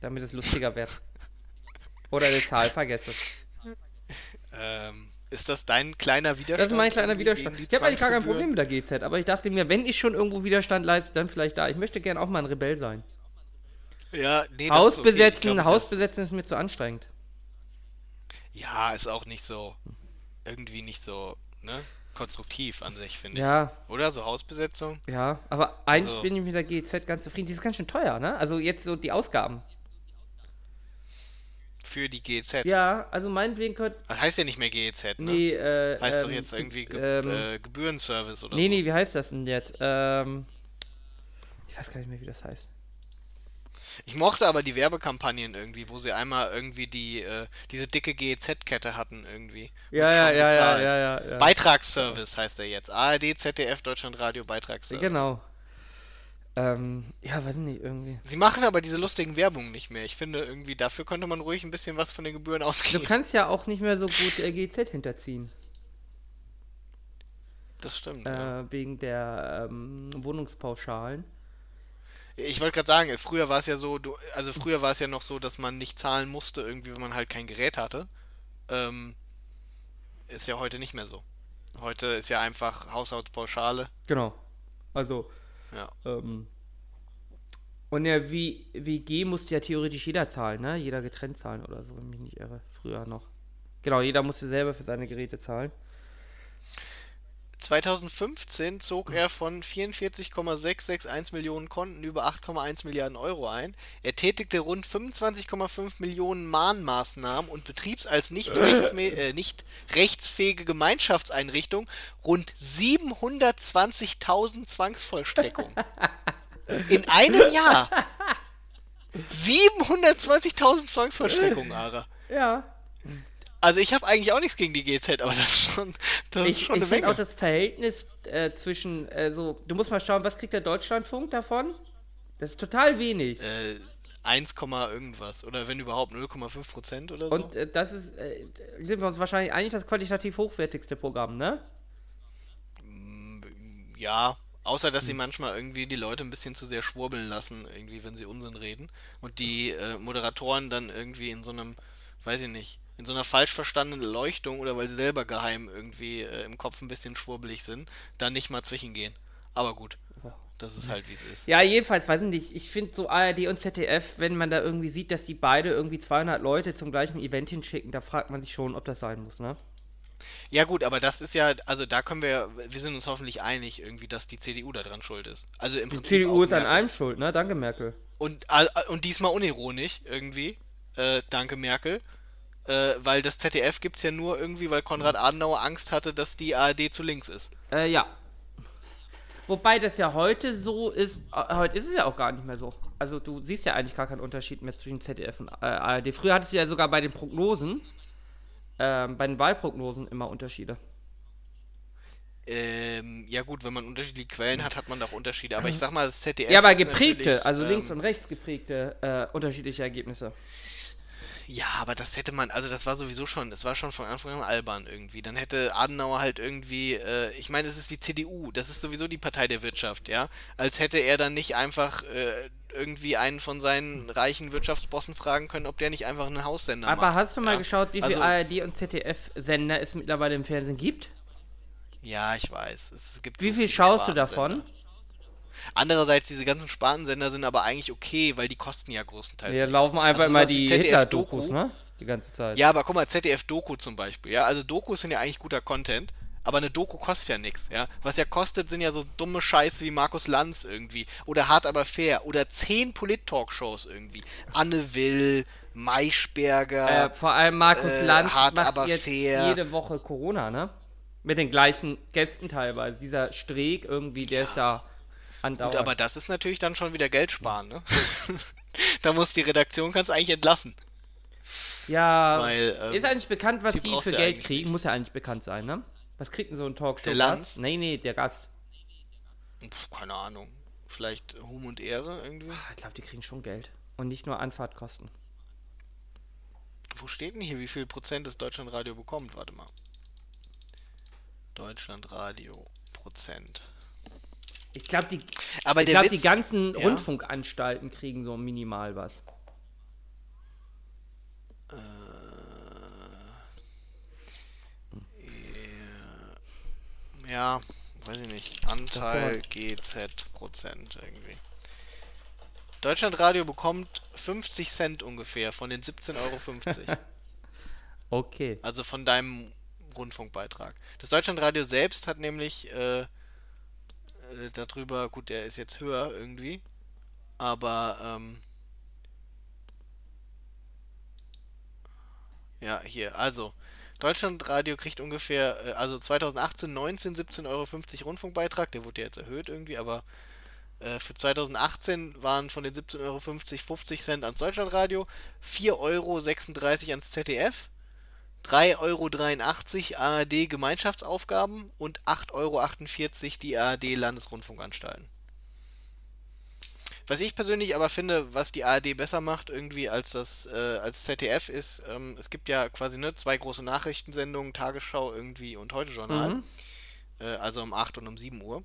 S1: Damit es lustiger wird. Oder eine Zahl vergesse.
S2: Ähm, ist das dein kleiner Widerstand?
S1: Das ist mein kleiner Widerstand. Ich habe eigentlich gar kein? Problem mit der GZ, aber ich dachte mir, wenn ich schon irgendwo Widerstand leiste, dann vielleicht da. Ich möchte gern auch mal ein Rebell sein.
S2: Ja, nee, das
S1: Haus
S2: ist okay. Ich
S1: besetzen,
S2: glaube,
S1: Haus
S2: das-
S1: besetzen ist mir zu anstrengend.
S2: Ja, ist auch nicht so, irgendwie nicht so, ne? Konstruktiv an sich, finde ich.
S1: Ja,
S2: Oder? So Hausbesetzung?
S1: ja, aber eigentlich
S2: Also-
S1: bin ich mit der GZ ganz zufrieden. Die ist ganz schön teuer, ne? Also jetzt so die Ausgaben.
S2: Für die GEZ.
S1: Ja, also meinetwegen könnte.
S2: Das heißt ja nicht mehr GEZ, ne?
S1: Nee, äh.
S2: heißt doch
S1: ähm,
S2: jetzt irgendwie Ge
S1: ähm,
S2: äh, Gebührenservice oder
S1: Nee,
S2: so.
S1: nee, wie heißt das denn jetzt? Ähm. Ich weiß gar nicht mehr, wie das heißt.
S2: Ich mochte aber die Werbekampagnen irgendwie, wo sie einmal irgendwie die, äh, diese dicke GEZ-Kette hatten irgendwie.
S1: Ja, ja, ja, ja, ja, ja, ja.
S2: Beitragsservice heißt er jetzt. ARD, ZDF, Deutschlandradio, Beitragsservice.
S1: Genau. Ähm, ja, weiß nicht, irgendwie.
S2: Sie machen aber diese lustigen Werbungen nicht mehr. Ich finde irgendwie, dafür könnte man ruhig ein bisschen was von den Gebühren
S1: Du
S2: ausgeben.
S1: kannst ja auch nicht mehr so gut äh, GZ hinterziehen.
S2: Das stimmt. ja.
S1: Äh, wegen der ähm, Wohnungspauschalen.
S2: Ich wollte gerade sagen, früher war es ja so, du, also früher war es ja noch so, dass man nicht zahlen musste, irgendwie, wenn man halt kein Gerät hatte. Ähm, ist ja heute nicht mehr so. Heute ist ja einfach Haushaltspauschale.
S1: Genau. Also,
S2: Ja.
S1: ähm. Und ja, wie WG musste ja theoretisch jeder zahlen, ne? Jeder getrennt zahlen oder so, wenn mich nicht irre. Früher noch. Genau, jeder musste selber für seine Geräte zahlen.
S2: 2015 zog er von 44,661 Millionen Konten über 8,1 Milliarden Euro ein. Er tätigte rund 25,5 Millionen Mahnmaßnahmen und betriebs als nicht, rechtmä- äh, nicht rechtsfähige Gemeinschaftseinrichtung rund 720.000 Zwangsvollstreckungen. In einem Jahr! 720.000 Zwangsvollstreckungen, Ara.
S1: Ja.
S2: Also ich habe eigentlich auch nichts gegen die GZ, aber das ist schon, das ist
S1: Ich,
S2: schon
S1: ich
S2: eine
S1: finde
S2: Menge.
S1: auch das Verhältnis äh, zwischen, äh, so, du musst mal schauen, was kriegt der Deutschlandfunk davon? Das ist total wenig.
S2: äh, 1, irgendwas. Oder wenn überhaupt 0,5 Prozent oder so.
S1: Und äh, das ist, äh, sind wir uns wahrscheinlich eigentlich das qualitativ hochwertigste Programm, ne?
S2: ja, außer dass sie manchmal irgendwie die Leute ein bisschen zu sehr schwurbeln lassen, irgendwie, wenn sie Unsinn reden. Und die äh, Moderatoren dann irgendwie in so einem, weiß ich nicht, in so einer falsch verstandenen Erleuchtung oder weil sie selber geheim irgendwie äh, im Kopf ein bisschen schwurbelig sind, dann nicht mal zwischengehen. Aber gut, das ist halt wie es ist.
S1: Ja, jedenfalls, weiß ich nicht, ich finde so ARD und ZDF, wenn man da irgendwie sieht, dass die beide irgendwie 200 Leute zum gleichen Event hinschicken, da fragt man sich schon, ob das sein muss, ne?
S2: Ja gut, aber das ist ja, also da können wir, wir sind uns hoffentlich einig irgendwie, dass die CDU daran schuld ist. Also im
S1: Die
S2: Prinzip
S1: CDU
S2: auch
S1: ist an
S2: Merkel.
S1: allem schuld, ne? Danke, Merkel.
S2: Und, äh, und diesmal unironisch irgendwie. Äh, danke Merkel. Äh, weil das ZDF gibt's ja nur irgendwie, weil Konrad Adenauer Angst hatte, dass die ARD zu links ist.
S1: Äh, ja. Wobei das ja heute so ist, äh, heute ist es ja auch gar nicht mehr so. Also du siehst ja eigentlich gar keinen Unterschied mehr zwischen ZDF und äh, ARD. Früher hattest du ja sogar bei den Prognosen, ähm, bei den Wahlprognosen immer Unterschiede.
S2: Ähm, ja gut, wenn man unterschiedliche Quellen hat, hat man auch Unterschiede. Aber ich sag mal, das ZDF
S1: ja, aber geprägte, also links
S2: ähm,
S1: und rechts geprägte, äh, unterschiedliche Ergebnisse.
S2: Ja, aber das hätte man, also das war sowieso schon, das war schon von Anfang an albern irgendwie. Dann hätte Adenauer halt irgendwie, äh, ich meine, es ist die CDU, das ist sowieso die Partei der Wirtschaft, ja. Als hätte er dann nicht einfach äh, irgendwie einen von seinen reichen Wirtschaftsbossen fragen können, ob der nicht einfach einen Haussender
S1: Aber
S2: macht.
S1: hast du mal
S2: ja?
S1: geschaut, wie viele
S2: Also-
S1: ARD und ZDF-Sender es mittlerweile im Fernsehen gibt?
S2: Ja, ich weiß. Es gibt
S1: Wie
S2: so
S1: viel
S2: viele
S1: schaust du davon?
S2: Andererseits, diese ganzen Spartensender sind aber eigentlich okay, weil die kosten ja größtenteils.
S1: Wir laufen einfach
S2: Also
S1: immer die
S2: ZDF-Doku.
S1: Hitler-Dokus, ne? Die ganze Zeit.
S2: Ja, aber guck mal, ZDF-Doku zum Beispiel, ja. Also Dokus sind ja eigentlich guter Content, aber eine Doku kostet ja nichts, ja. Was ja kostet, sind ja so dumme Scheiße wie Markus Lanz irgendwie. Oder Hart aber fair. Oder zehn Polit-Talkshows irgendwie. Anne Will, Maischberger.
S1: Äh, vor allem Markus
S2: äh,
S1: Lanz
S2: hart,
S1: macht
S2: aber
S1: jetzt
S2: fair.
S1: jede Woche Corona, ne? Mit den gleichen Gästen teilweise. Dieser Streeck irgendwie, der ist da
S2: Gut, aber das ist natürlich dann schon wieder Geld sparen, ne? da muss die Redaktion kannst eigentlich entlassen.
S1: ja,
S2: weil, ähm,
S1: ist eigentlich bekannt, was
S2: die
S1: die für Geld kriegen?
S2: nicht.
S1: Muss ja eigentlich bekannt sein, ne? Was kriegt denn so ein Talkshow?
S2: Der Lanz?
S1: Nee, nee, der Gast.
S2: Puh, keine Ahnung. vielleicht Ruhm und Ehre irgendwie.
S1: Ich glaube, die kriegen schon Geld. Und nicht nur Anfahrtkosten.
S2: Wo steht denn hier, wie viel Prozent das Deutschlandradio bekommt? Warte mal. Deutschlandradio Prozent.
S1: Ich glaube, die,
S2: Aber
S1: ich glaub,
S2: Witz,
S1: die ganzen
S2: ja?
S1: Rundfunkanstalten kriegen so minimal was.
S2: Ja, weiß ich nicht. Anteil GZ Prozent irgendwie. Deutschlandradio bekommt 50 Cent ungefähr von den 17,50 Euro.
S1: Okay.
S2: also von deinem Rundfunkbeitrag. Das Deutschlandradio selbst hat nämlich äh, äh, darüber, gut, der ist jetzt höher irgendwie, aber ähm, ja, hier, also Deutschlandradio kriegt ungefähr, äh, also 2018 19, 17,50 Euro Rundfunkbeitrag, der wurde ja jetzt erhöht irgendwie, aber äh, für 2018 waren von den 17,50 Euro 50 Cent ans Deutschlandradio, 4,36 Euro ans ZDF, 3,83 Euro ARD Gemeinschaftsaufgaben und 8,48 Euro die ARD Landesrundfunkanstalten. Was ich persönlich aber finde, was die ARD besser macht irgendwie als das äh, als ZDF ist, ähm, es gibt ja quasi ne, zwei große Nachrichtensendungen, Tagesschau irgendwie und Heute Journal,
S1: Mhm.
S2: äh, also um 8 und um 7 Uhr.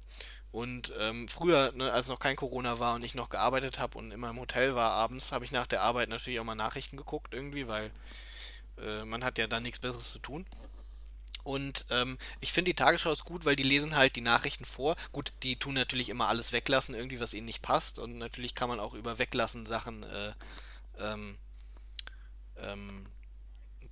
S2: Und ähm, früher, ne, als noch kein Corona war und ich noch gearbeitet habe und immer im Hotel war abends, habe ich nach der Arbeit natürlich auch mal Nachrichten geguckt irgendwie, weil äh, man hat ja dann nichts Besseres zu tun. Und ähm, ich finde die Tagesschau ist gut, weil die lesen halt die Nachrichten vor. Gut, die tun natürlich immer alles weglassen, irgendwie, was ihnen nicht passt. Und natürlich kann man auch über Weglassen Sachen äh, ähm, ähm,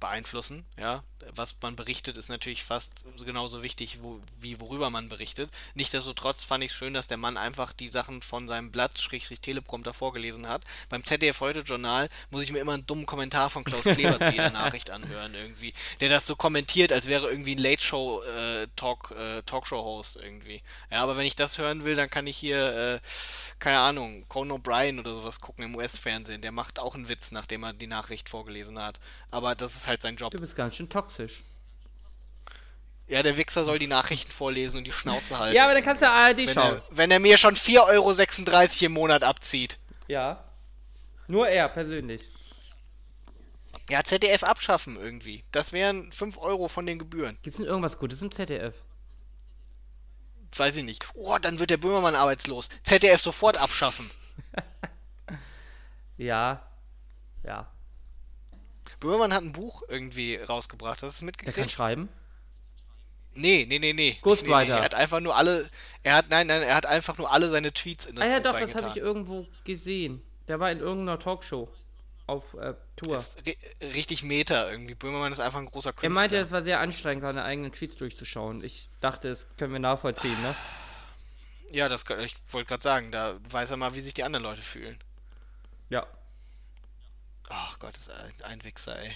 S2: beeinflussen. Ja, was man berichtet, ist natürlich fast genauso wichtig, wo, wie worüber man berichtet. Nichtsdestotrotz fand ich es schön, dass der Mann einfach die Sachen von seinem Blatt, Schrägstrich Teleprompter vorgelesen hat. Beim ZDF heute Journal muss ich mir immer einen dummen Kommentar von Klaus Kleber zu jeder Nachricht anhören irgendwie, der das so kommentiert, als wäre irgendwie ein Late Show äh, Talk äh, Talkshow Host irgendwie. Ja, aber wenn ich das hören will, dann kann ich hier äh, keine Ahnung, Conan O'Brien oder sowas gucken im US-Fernsehen. Der macht auch einen Witz, nachdem er die Nachricht vorgelesen hat. Aber das ist halt sein Job.
S1: Du bist ganz schön toxisch.
S2: Ja, der Wichser soll die Nachrichten vorlesen und die Schnauze halten.
S1: Ja, aber dann kannst du ARD
S2: wenn,
S1: schauen.
S2: er, wenn er mir schon 4,36 Euro im Monat abzieht.
S1: Ja. Nur er persönlich.
S2: Ja, ZDF abschaffen irgendwie. Das wären 5 Euro von den Gebühren.
S1: Gibt's denn irgendwas Gutes im ZDF?
S2: Weiß ich nicht. Oh, dann wird der Böhmermann arbeitslos. ZDF sofort abschaffen.
S1: Ja. Ja.
S2: Böhmermann hat ein Buch irgendwie rausgebracht. Hast du es
S1: Der kann
S2: mitgekriegt?
S1: schreiben.
S2: Nee, nee, nee, nee.
S1: Ghostwriter.
S2: Nee, nee. Er hat einfach nur alle. Er hat, nein, nein, er hat einfach nur alle seine Tweets in das
S1: Ah ja,
S2: Buch
S1: doch, das habe ich irgendwo gesehen. Der war in irgendeiner Talkshow auf äh, Tour.
S2: Das ist ri richtig Meta irgendwie. Böhmermann ist einfach ein großer
S1: Er
S2: Künstler.
S1: meinte, es war sehr anstrengend, seine eigenen Tweets durchzuschauen. Ich dachte, das können wir nachvollziehen, ne?
S2: ja, das ich wollte gerade sagen, da weiß er mal, wie sich die anderen Leute fühlen.
S1: Ja.
S2: Ach Gott, ist ein, Wichser, ey.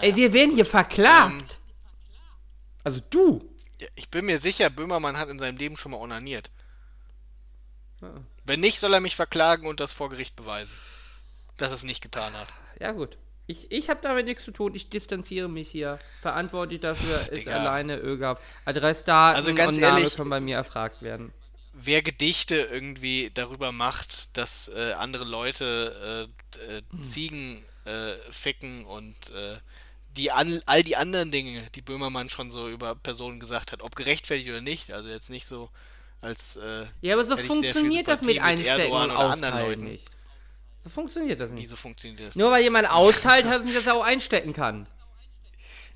S1: Ey, wir werden hier verklagt.
S2: Ähm.
S1: also du.
S2: Ich bin mir sicher, Böhmermann hat in seinem Leben schon mal onaniert.
S1: Ja.
S2: Wenn nicht, soll er mich verklagen und das vor Gericht beweisen. Dass er es nicht getan hat.
S1: Ja, gut. Ich, ich habe damit nichts zu tun. Ich distanziere mich hier. Verantwortlich dafür ist
S2: Digga.
S1: alleine ÖGAF. Adressdaten
S2: Also ganz
S1: und Name
S2: ehrlich-
S1: können bei mir erfragt werden.
S2: Wer Gedichte irgendwie darüber macht, dass äh, andere Leute äh, äh,
S1: Hm.
S2: Ziegen äh, ficken und äh, die an, all die anderen Dinge, die Böhmermann schon so über Personen gesagt hat, ob gerechtfertigt oder nicht, also jetzt nicht so als
S1: Ja, aber so funktioniert das mit
S2: mit
S1: Einstecken
S2: Erdogan
S1: und
S2: Leuten.
S1: nicht. So funktioniert das nicht.
S2: Wieso funktioniert das?
S1: Nur weil jemand austeilt, heißt nicht, dass er auch einstecken kann.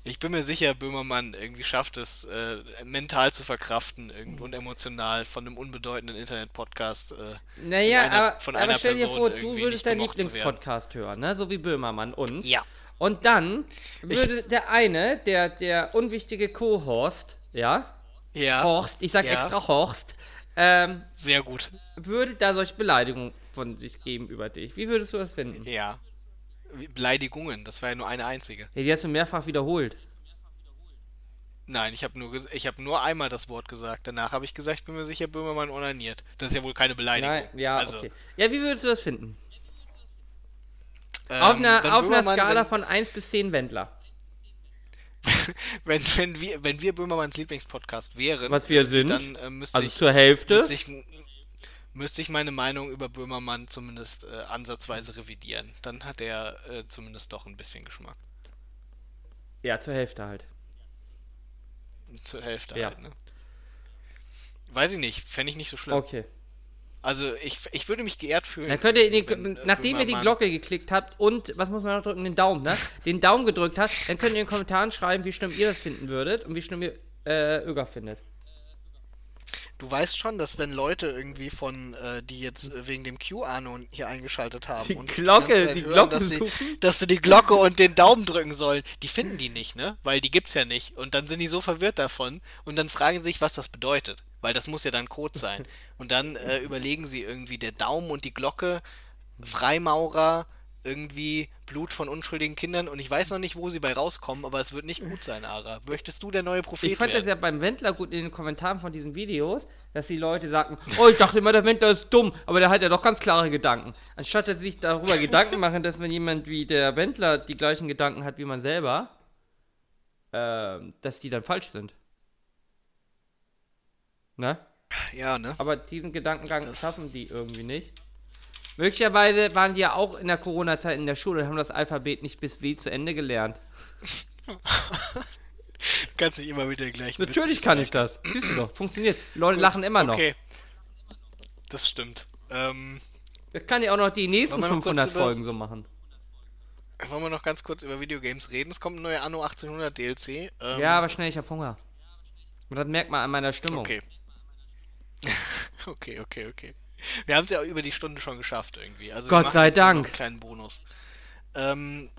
S2: Ich bin mir sicher, Böhmermann irgendwie schafft es, äh, mental zu verkraften irgend und emotional von einem unbedeutenden Internet-Podcast. Äh,
S1: Naja,
S2: einer-
S1: aber,
S2: von
S1: aber
S2: einer
S1: stell dir
S2: Person
S1: vor, du würdest deinen. Lieblingspodcast hören, ne? so wie Böhmermann uns.
S2: Ja.
S1: Und dann würde der eine, der, der unwichtige Co-Horst, ja,
S2: Ja,
S1: Horst, ich sag
S2: Ja.
S1: extra Horst, ähm,
S2: sehr gut.
S1: würde da solche Beleidigungen von sich geben über dich. Wie würdest du das finden?
S2: Ja. Beleidigungen, das war ja nur eine einzige.
S1: Ja, die hast du mehrfach wiederholt.
S2: Nein, ich habe nur, ich habe nur einmal das Wort gesagt. Danach habe ich gesagt, ich bin mir sicher, Böhmermann onaniert. Das ist ja wohl keine Beleidigung.
S1: Nein, ja,
S2: also,
S1: okay. Ja, wie würdest du das finden?
S2: ähm,
S1: auf einer, auf einer Skala
S2: wenn,
S1: von 1 bis 10 Wendler.
S2: wenn, wenn, wir, wenn wir Böhmermanns Lieblingspodcast wären,
S1: Was wir sind.
S2: dann äh, müsste
S1: Also
S2: ich,
S1: zur Hälfte.
S2: müsste ich müsste ich meine Meinung über Böhmermann zumindest äh, ansatzweise revidieren. Dann hat er äh, zumindest doch ein bisschen Geschmack.
S1: Ja, zur Hälfte halt.
S2: Zur Hälfte
S1: Ja.
S2: halt, ne? Weiß ich nicht, fände ich nicht so schlimm.
S1: Okay.
S2: Also ich, ich würde mich geehrt fühlen.
S1: Dann könnt ihr,
S2: wenn, äh,
S1: nachdem ihr die Glocke geklickt habt und, was muss man noch drücken, den Daumen, ne? Den Daumen gedrückt habt, dann könnt ihr in den Kommentaren schreiben, wie schlimm ihr das finden würdet und wie schlimm ihr äh, Öger findet.
S2: Du weißt schon, dass wenn Leute irgendwie von, äh, die jetzt äh, wegen dem QAnon hier eingeschaltet haben
S1: Die
S2: und
S1: Glocke,
S2: Zeit
S1: die
S2: hören,
S1: Glocke
S2: dass, sie, dass du die Glocke und den Daumen drücken sollen, die finden die nicht, ne? Weil die gibt's ja nicht. Und dann sind die so verwirrt davon und dann fragen sie sich, was das bedeutet. Weil das muss ja dann Code sein. Und dann äh, überlegen sie irgendwie der Daumen und die Glocke, Freimaurer, irgendwie Blut von unschuldigen Kindern und ich weiß noch nicht, wo sie bei rauskommen, aber es wird nicht gut sein, Ara. Möchtest du der neue Prophet
S1: Ich fand das
S2: werden?
S1: ja beim Wendler gut in den Kommentaren von diesen Videos, dass die Leute sagten, oh, ich dachte immer, der Wendler ist dumm, aber der hat ja doch ganz klare Gedanken. Anstatt dass sie sich darüber Gedanken machen, dass wenn jemand wie der Wendler die gleichen Gedanken hat wie man selber, ähm, dass die dann falsch sind. Ne?
S2: Ja, ne?
S1: Aber diesen Gedankengang
S2: Das-
S1: schaffen die irgendwie nicht. Möglicherweise waren die ja auch in der Corona-Zeit in der Schule und haben das Alphabet nicht bis W zu Ende gelernt.
S2: Kannst nicht immer wieder den gleichen Witz
S1: Natürlich kann ich
S2: sagen.
S1: das. Siehst du doch, funktioniert. Leute lachen immer noch.
S2: Okay. Das stimmt. Ähm,
S1: Das kann ja auch noch die nächsten
S2: Wollen wir noch kurz
S1: 500
S2: über-
S1: Folgen so machen.
S2: wollen wir noch ganz kurz über Videogames reden? Es kommt ein neuer Anno 1800 DLC. Ähm,
S1: Ja, aber schnell, ich hab Hunger. Und das merkt man an meiner Stimmung.
S2: Okay. okay, okay, okay. Wir haben es ja auch über die Stunde schon geschafft irgendwie. Also
S1: Gott sei Dank.
S2: Einen kleinen Bonus. Ähm,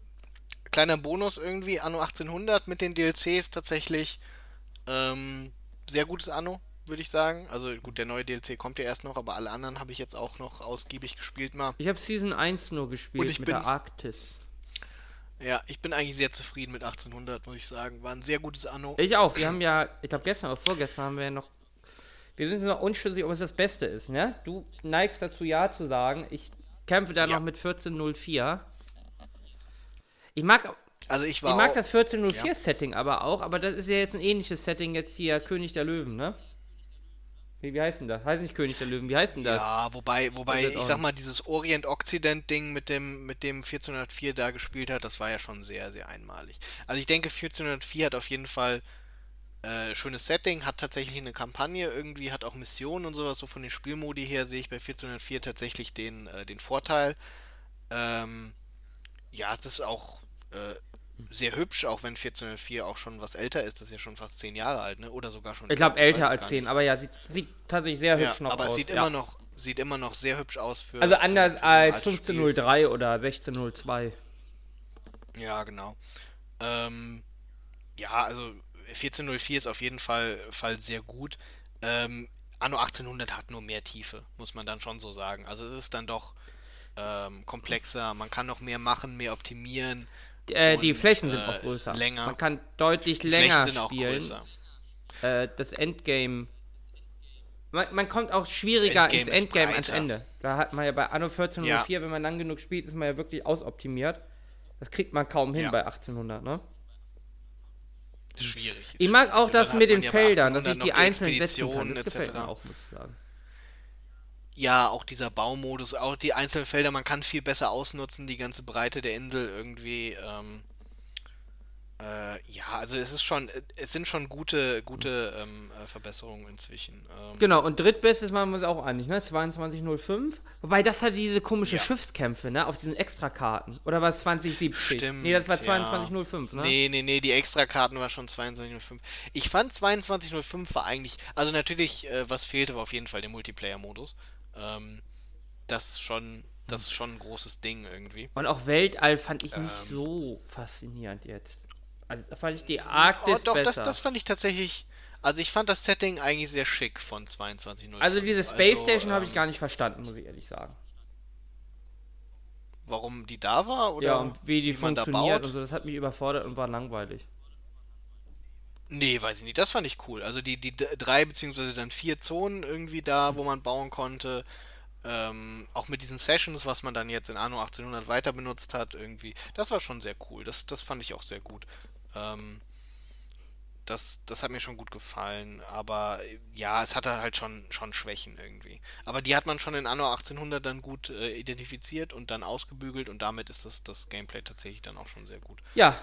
S2: kleiner Bonus irgendwie, Anno 1800 mit den DLCs tatsächlich. Ähm, sehr gutes Anno, würde ich sagen. Also gut, der neue DLC kommt ja erst noch, aber alle anderen habe ich jetzt auch noch ausgiebig gespielt mal.
S1: Ich habe Season 1 nur gespielt
S2: Und ich
S1: mit
S2: bin-
S1: der Arktis.
S2: Ja, ich bin eigentlich sehr zufrieden mit 1800, muss ich sagen. War ein sehr gutes Anno.
S1: Ich auch. Wir haben ja, ich glaube gestern oder vorgestern haben wir ja noch. Wir sind noch unschlüssig, ob es das Beste ist, ne? Du neigst dazu Ja zu sagen. Ich kämpfe da
S2: Ja.
S1: noch mit 1404. Ich mag,
S2: Also ich war
S1: ich mag
S2: auch,
S1: das 1404-Setting aber auch, aber das ist ja jetzt ein ähnliches Setting jetzt hier, König der Löwen, ne? Wie, wie heißt denn das? Heißt nicht König der Löwen, wie heißt denn das?
S2: Ja, wobei, wobei, ich sag mal, dieses Orient-Okzident-Ding mit dem, mit dem 1404 da gespielt hat, das war ja schon sehr, sehr einmalig. Also ich denke, 1404 hat auf jeden Fall äh, schönes Setting, hat tatsächlich eine Kampagne irgendwie, hat auch Missionen und sowas. So von den Spielmodi her sehe ich bei 1404 tatsächlich den, äh, den Vorteil. Ähm, ja, es ist auch äh, sehr hübsch, auch wenn 1404 auch schon was älter ist. Das ist ja schon fast zehn Jahre alt, ne? Oder sogar schon.
S1: Ich glaube älter als
S2: gar
S1: 10,
S2: nicht.
S1: aber ja, sieht, sieht tatsächlich sehr
S2: Ja,
S1: hübsch noch
S2: aber
S1: aus.
S2: es sieht
S1: ja.
S2: immer noch, sieht immer noch sehr hübsch aus für.
S1: Also
S2: für-
S1: anders
S2: für ein
S1: als
S2: altes Spiel.
S1: 1503 oder 1602.
S2: Ja, genau. Ähm, ja, also 1404 ist auf jeden Fall, Fall sehr gut. Ähm, Anno 1800 hat nur mehr Tiefe, muss man dann schon so sagen. Also es ist dann doch ähm, komplexer, man kann noch mehr machen, mehr optimieren.
S1: Äh, die
S2: Und,
S1: Flächen sind
S2: äh,
S1: auch größer.
S2: länger.
S1: Man kann deutlich
S2: Die
S1: länger
S2: Flächen sind auch
S1: spielen.
S2: größer.
S1: Äh, das Endgame. Man, man kommt auch schwieriger
S2: Das
S1: ins
S2: Endgame
S1: Endgame ans. Ende. Da hat man ja bei Anno 1404, wenn man lang genug spielt, ist man ja wirklich ausoptimiert. Das kriegt man kaum hin
S2: Ja.
S1: bei 1800, ne?
S2: Ist schwierig. ist
S1: Ich mag
S2: schwierig.
S1: auch das mit den Feldern, dass ich
S2: 1800
S1: die
S2: noch
S1: einzeln setzen kann. Das gefällt
S2: etc.
S1: mir auch, muss ich sagen.
S2: Ja, auch dieser Baumodus, auch die einzelnen Felder, man kann viel besser ausnutzen, die ganze Breite der Insel irgendwie. Ähm, äh, ja, also es ist schon, es sind schon gute, gute ähm, äh, Verbesserungen inzwischen. Ähm,
S1: Genau, und drittbestes machen wir uns auch einig, ne? 2205. Wobei das hat diese komische
S2: Ja.
S1: Schiffskämpfe, ne? Auf diesen Extrakarten. Oder war es 2070?
S2: Stimmt,
S1: Nee, das war
S2: ja.
S1: 2205, ne?
S2: Nee, nee, nee, die Extrakarten war schon 22.05. Ich fand 22.05 war eigentlich, also natürlich, äh, was fehlte, war auf jeden Fall der Multiplayer-Modus. Ähm, das schon, das ist schon ein großes Ding irgendwie.
S1: Und auch Weltall fand ich
S2: Ähm.
S1: nicht so faszinierend jetzt. Also da fand ich die Arktis
S2: Oh, doch, das,
S1: besser.
S2: das fand ich tatsächlich. Also ich fand das Setting eigentlich sehr schick von 22.05.
S1: also diese Space
S2: Also,
S1: Station habe ich
S2: ähm,
S1: gar nicht verstanden, muss ich ehrlich sagen.
S2: Warum die da war oder
S1: ja, und wie die
S2: man da
S1: funktioniert
S2: baut?
S1: und so, das hat mich überfordert und war langweilig.
S2: Nee, weiß ich nicht. Das fand ich cool. Also die, die drei beziehungsweise dann vier Zonen irgendwie da, wo man bauen konnte. Ähm, auch mit diesen Sessions, was man dann jetzt in Anno 1800 weiter benutzt hat, irgendwie. Das war schon sehr cool. Das, das fand ich auch sehr gut. Ähm, das, das hat mir schon gut gefallen. Aber äh, ja, es hatte halt schon, schon Schwächen irgendwie. Aber die hat man schon in Anno 1800 dann gut äh, identifiziert und dann ausgebügelt und damit ist das, das Gameplay tatsächlich dann auch schon sehr gut.
S1: Ja.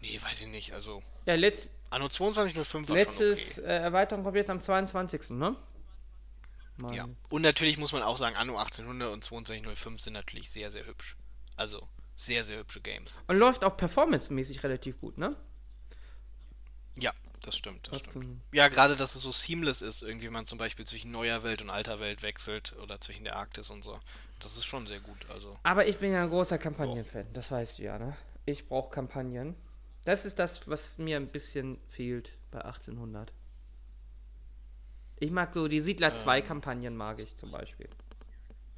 S2: Nee, weiß ich nicht. Also.
S1: Ja, letzt,
S2: Anno 2205 war
S1: letztes
S2: schon okay.
S1: äh, Erweiterung kommt jetzt am 22. ne? Mann.
S2: Ja. Und natürlich muss man auch sagen, Anno 1800 und 2205 sind natürlich sehr, sehr hübsch. Also sehr, sehr hübsche Games.
S1: Und läuft auch performancemäßig relativ gut, ne?
S2: Ja, das stimmt, das stimmt. Ja, gerade, dass es so seamless ist, irgendwie wenn man zum Beispiel zwischen neuer Welt und alter Welt wechselt oder zwischen der Arktis und so. Das ist schon sehr gut, also.
S1: Aber ich bin ja ein großer Kampagnenfan, das weißt du ja, ne? Ich brauche Kampagnen. Das ist das, was mir ein bisschen fehlt bei 1800. Ich mag so die Siedler 2
S2: Ähm.
S1: Kampagnen mag ich zum Beispiel.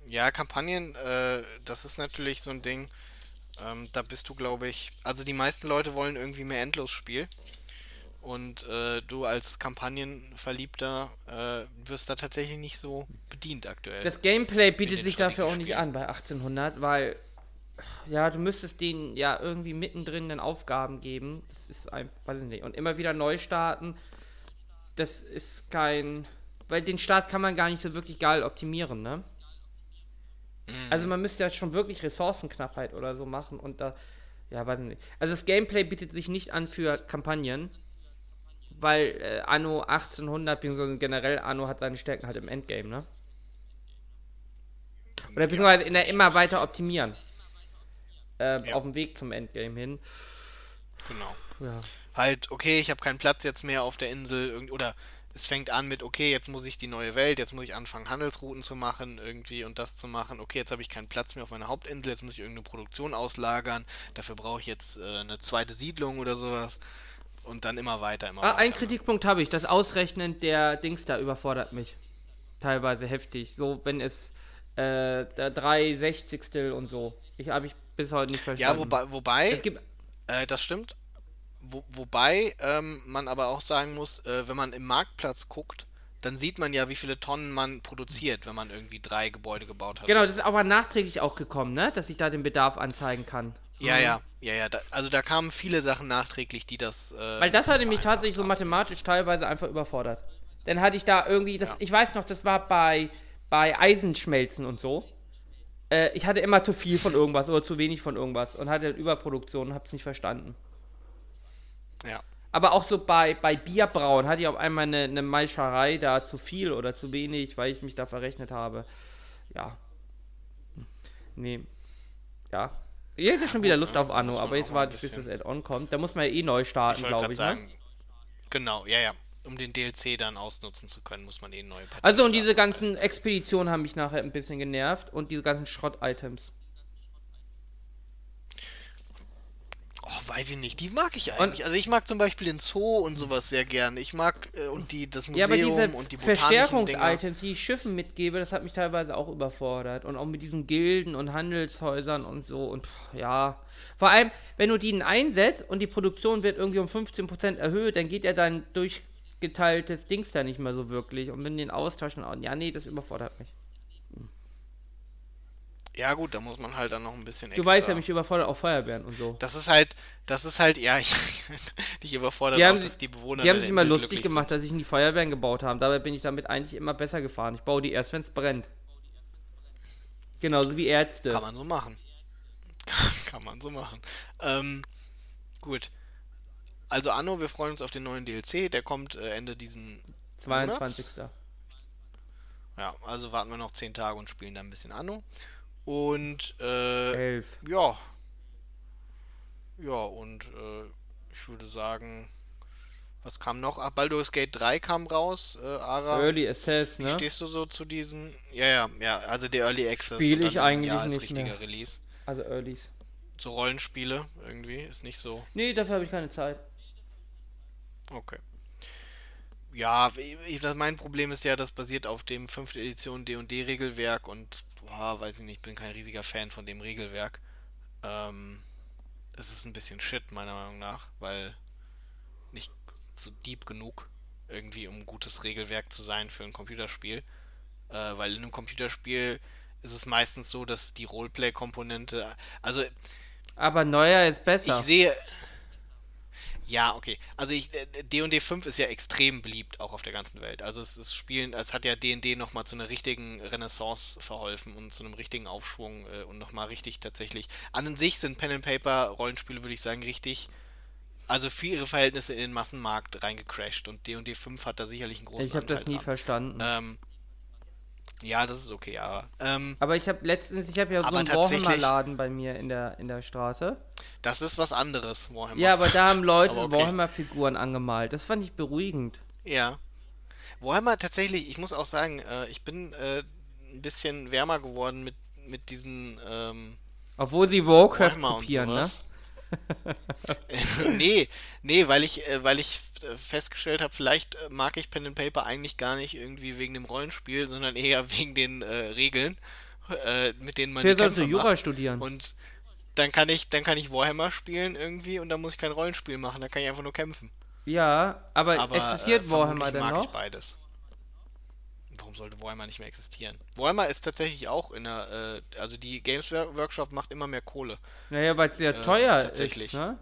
S2: Ja, Kampagnen, äh, das ist natürlich so ein Ding. Ähm, da bist du, glaube ich. Also die meisten Leute wollen irgendwie mehr Endlosspiel. Und äh, du als Kampagnenverliebter äh, wirst da tatsächlich nicht so bedient aktuell.
S1: Das Gameplay bietet sich dafür auch nicht an bei 1800, weil ja, du müsstest denen ja irgendwie mittendrin den Aufgaben geben. Das ist ein, weiß ich nicht. Und immer wieder neu starten. Das ist kein, weil den Start kann man gar nicht so wirklich geil optimieren, ne?
S2: Mhm.
S1: Also man müsste ja schon wirklich Ressourcenknappheit oder so machen und da, ja, weiß ich nicht. Also das Gameplay bietet sich nicht an für Kampagnen, weil äh, Anno 1800, beziehungsweise generell Anno hat seine Stärken halt im Endgame, ne? Oder beziehungsweise in der immer weiter optimieren. Ähm,
S2: Ja.
S1: Auf dem Weg zum Endgame hin.
S2: genau.
S1: Ja.
S2: Halt, okay, ich habe keinen Platz jetzt mehr auf der Insel. Oder es fängt an mit, okay, jetzt muss ich die neue Welt, jetzt muss ich anfangen, Handelsrouten zu machen irgendwie und das zu machen. Okay, jetzt habe ich keinen Platz mehr auf meiner Hauptinsel, jetzt muss ich irgendeine Produktion auslagern. Dafür brauche ich jetzt äh, eine zweite Siedlung oder sowas. Und dann immer weiter, immer
S1: Ah,
S2: weiter.
S1: einen
S2: ne?
S1: Kritikpunkt habe ich. Das Ausrechnen der Dings da überfordert mich. Teilweise heftig. So, wenn es äh, der 3 Sechzigstel und so. Ich habe ich bis heute nicht verstanden.
S2: Ja, wobei, wobei Äh, das stimmt. Wo, wobei ähm, man aber auch sagen muss, äh, wenn man im Marktplatz guckt, dann sieht man ja, wie viele Tonnen man produziert, wenn man irgendwie drei Gebäude gebaut hat.
S1: genau, das ist aber nachträglich auch gekommen, ne? Dass ich da den Bedarf anzeigen kann.
S2: Ja, ja, ja, ja. Da, also da kamen viele Sachen nachträglich, die das. Äh,
S1: Weil das hatte mich tatsächlich so
S2: haben.
S1: mathematisch teilweise einfach überfordert. Dann hatte ich da irgendwie, das,
S2: Ja.
S1: ich weiß noch, das war bei, bei Eisenschmelzen und so. Äh, ich hatte immer zu viel von irgendwas oder zu wenig von irgendwas und hatte Überproduktion und hab's nicht verstanden.
S2: Ja.
S1: Aber auch so bei, bei Bierbrauen hatte ich auf einmal eine, eine Maischerei da zu viel oder zu wenig, weil ich mich da verrechnet habe. Ja. Nee. Ja. Ich hätte schon wieder Lust auf Anno, aber jetzt warte ich, bis das Add-on kommt. Da muss man ja eh neu starten,
S2: Ich
S1: glaube
S2: gerade
S1: ich. ne?
S2: Genau, ja, ja. Um den DLC dann ausnutzen zu können, muss man eh Partien
S1: Also und diese ganzen Expeditionen haben mich nachher ein bisschen genervt und diese ganzen Schrott-Items.
S2: Oh, weiß ich nicht. Die mag ich eigentlich. also ich mag zum Beispiel den Zoo und sowas sehr gern. Ich mag äh, und die das Museum
S1: Ja, aber diese
S2: und die.
S1: Verstärkungs-Items, die ich Schiffen mitgebe, das hat mich teilweise auch überfordert. Und auch mit diesen Gilden und Handelshäusern und so. Und pff, ja. Vor allem, wenn du die einsetzt und die Produktion wird irgendwie um 15% erhöht, dann geht ja dein durchgeteiltes Dings da nicht mehr so wirklich. Und wenn du den austauschen, ja, nee, das überfordert mich.
S2: Ja gut, da muss man halt dann noch ein bisschen
S1: Du
S2: extra.
S1: weißt ja, mich überfordert auch Feuerwehren und so.
S2: Das ist halt, das ist halt, ja, ich, dich überfordert
S1: Die haben
S2: auch,
S1: sich-
S2: dass die Bewohner
S1: Die haben sich immer lustig gemacht, dass ich nie Feuerwehren gebaut habe. Dabei bin ich damit eigentlich immer besser gefahren. Ich baue die erst, wenn es brennt. Genauso wie Ärzte.
S2: Kann man so machen. Kann man so machen. Ähm, gut. Also Anno, wir freuen uns auf den neuen DLC, der kommt äh, Ende diesen
S1: 22.
S2: Ja, also warten wir noch 10 Tage und spielen dann ein bisschen Anno. Und äh,
S1: 11.
S2: ja. Ja, und äh, ich würde sagen, was kam noch? Ach, Baldur's Gate 3 kam raus, äh, Ara.
S1: Early Access,
S2: Wie
S1: ne?
S2: stehst du so zu diesen? Ja, ja, ja, also der Early Access.
S1: Spiel
S2: und
S1: ich eigentlich
S2: Jahr als
S1: nicht
S2: richtiger
S1: mehr.
S2: Release.
S1: Also Earlys.
S2: So Rollenspiele irgendwie ist nicht so.
S1: Nee, dafür habe ich keine Zeit.
S2: Okay. Ja, ich, das, mein Problem ist ja, das basiert auf dem 5. Edition D&D Regelwerk und boah, weiß ich nicht, bin kein riesiger Fan von dem Regelwerk. Ähm, es ist ein bisschen shit meiner Meinung nach, weil nicht so deep genug irgendwie um gutes Regelwerk zu sein für ein Computerspiel. Äh, weil in einem Computerspiel ist es meistens so, dass die Roleplay-Komponente, also
S1: Aber neuer ist besser.
S2: ich sehe. Ja, okay. Also ich, D&D 5 ist ja extrem beliebt, auch auf der ganzen Welt. Also es ist Spielen, es hat ja D&D nochmal zu einer richtigen Renaissance verholfen und zu einem richtigen Aufschwung äh, und nochmal richtig tatsächlich. An sich sind Pen and Paper Rollenspiele, würde ich sagen, richtig, also für ihre Verhältnisse in den Massenmarkt reingecrashed und D&D 5 hat da sicherlich einen großen
S1: Ich habe das nie
S2: dran.
S1: verstanden.
S2: Ähm, ja, das ist okay, aber ähm,
S1: aber ich habe letztens, ich habe ja so einen Warhammer-Laden bei mir in der, in der Straße.
S2: das ist was anderes, Warhammer.
S1: Ja, aber da haben Leute
S2: okay.
S1: Warhammer-Figuren angemalt. Das fand ich beruhigend.
S2: Ja. Warhammer tatsächlich, ich muss auch sagen, äh, ich bin äh, ein bisschen wärmer geworden mit, mit diesen ähm,
S1: Obwohl sie Warcraft
S2: Warhammer und
S1: kopieren, ne?
S2: nee, nee, weil ich, äh, weil ich äh, festgestellt habe, vielleicht äh, mag ich Pen and Paper eigentlich gar nicht irgendwie wegen dem Rollenspiel, sondern eher wegen den äh, Regeln, äh, mit denen man
S1: Wer du
S2: Kämpfe
S1: Jura
S2: macht.
S1: studieren?
S2: Und dann kann ich, dann kann ich Warhammer spielen irgendwie und dann muss ich kein Rollenspiel machen, da kann ich einfach nur kämpfen.
S1: ja, aber,
S2: Aber
S1: existiert
S2: äh,
S1: Warhammer denn
S2: mag
S1: noch?
S2: ich beides. Warum sollte Warhammer nicht mehr existieren? Warhammer ist tatsächlich auch in der, äh, also die Games Wor- Workshop macht immer mehr Kohle.
S1: Naja, weil es sehr
S2: Äh,
S1: teuer
S2: tatsächlich.
S1: ist, ne?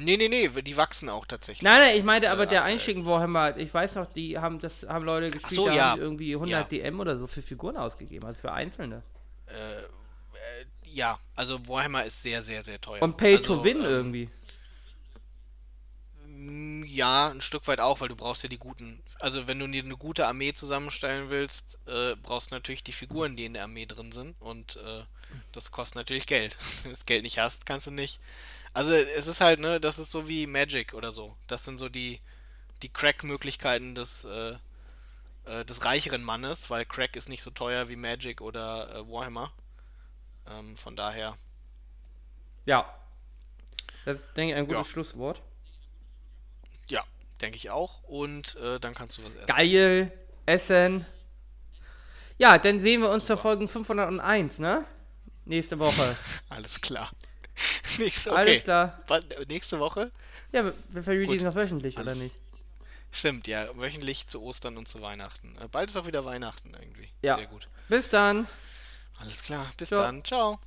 S2: Nee, nee, nee, die wachsen auch tatsächlich.
S1: Nein, nein, ich meinte aber
S2: Äh,
S1: der. Einstieg in Warhammer, ich weiß noch, die haben das haben Leute gespielt,
S2: so,
S1: da
S2: ja.
S1: haben irgendwie 100
S2: Ja.
S1: DM oder so für Figuren ausgegeben, also für einzelne.
S2: Äh, äh, ja, also Warhammer ist sehr, sehr, sehr teuer.
S1: Und Pay
S2: also,
S1: to Win
S2: ähm,
S1: irgendwie.
S2: Mm, Ja, ein Stück weit auch, weil du brauchst ja die guten. Also wenn du dir eine gute Armee zusammenstellen willst, äh, brauchst du natürlich die Figuren, die in der Armee drin sind. Und äh, das kostet natürlich Geld. Wenn du das Geld nicht hast, kannst du nicht. Also es ist halt, ne, das ist so wie Magic oder so. Das sind so die, die Crack-Möglichkeiten des, äh, äh, des reicheren Mannes, weil Crack ist nicht so teuer wie Magic oder äh, Warhammer. Ähm, von daher,
S1: Ja. Das ist, denke ich, ein gutes
S2: Ja.
S1: Schlusswort.
S2: Ja, denke ich auch. Und äh, dann kannst du was essen.
S1: Geil, Essen. Ja, dann sehen wir uns zur Folge 501, ne? Nächste Woche.
S2: Alles klar. Nächste, okay.
S1: Alles klar.
S2: Wann, nächste Woche?
S1: Ja, wir, wir verreleasen noch wöchentlich, oder
S2: Alles-
S1: nicht?
S2: Stimmt, ja. Wöchentlich zu Ostern und zu Weihnachten. Äh, Bald ist auch wieder Weihnachten irgendwie.
S1: Ja.
S2: Sehr gut.
S1: Bis dann.
S2: Alles klar. Bis
S1: Ciao.
S2: dann. Ciao.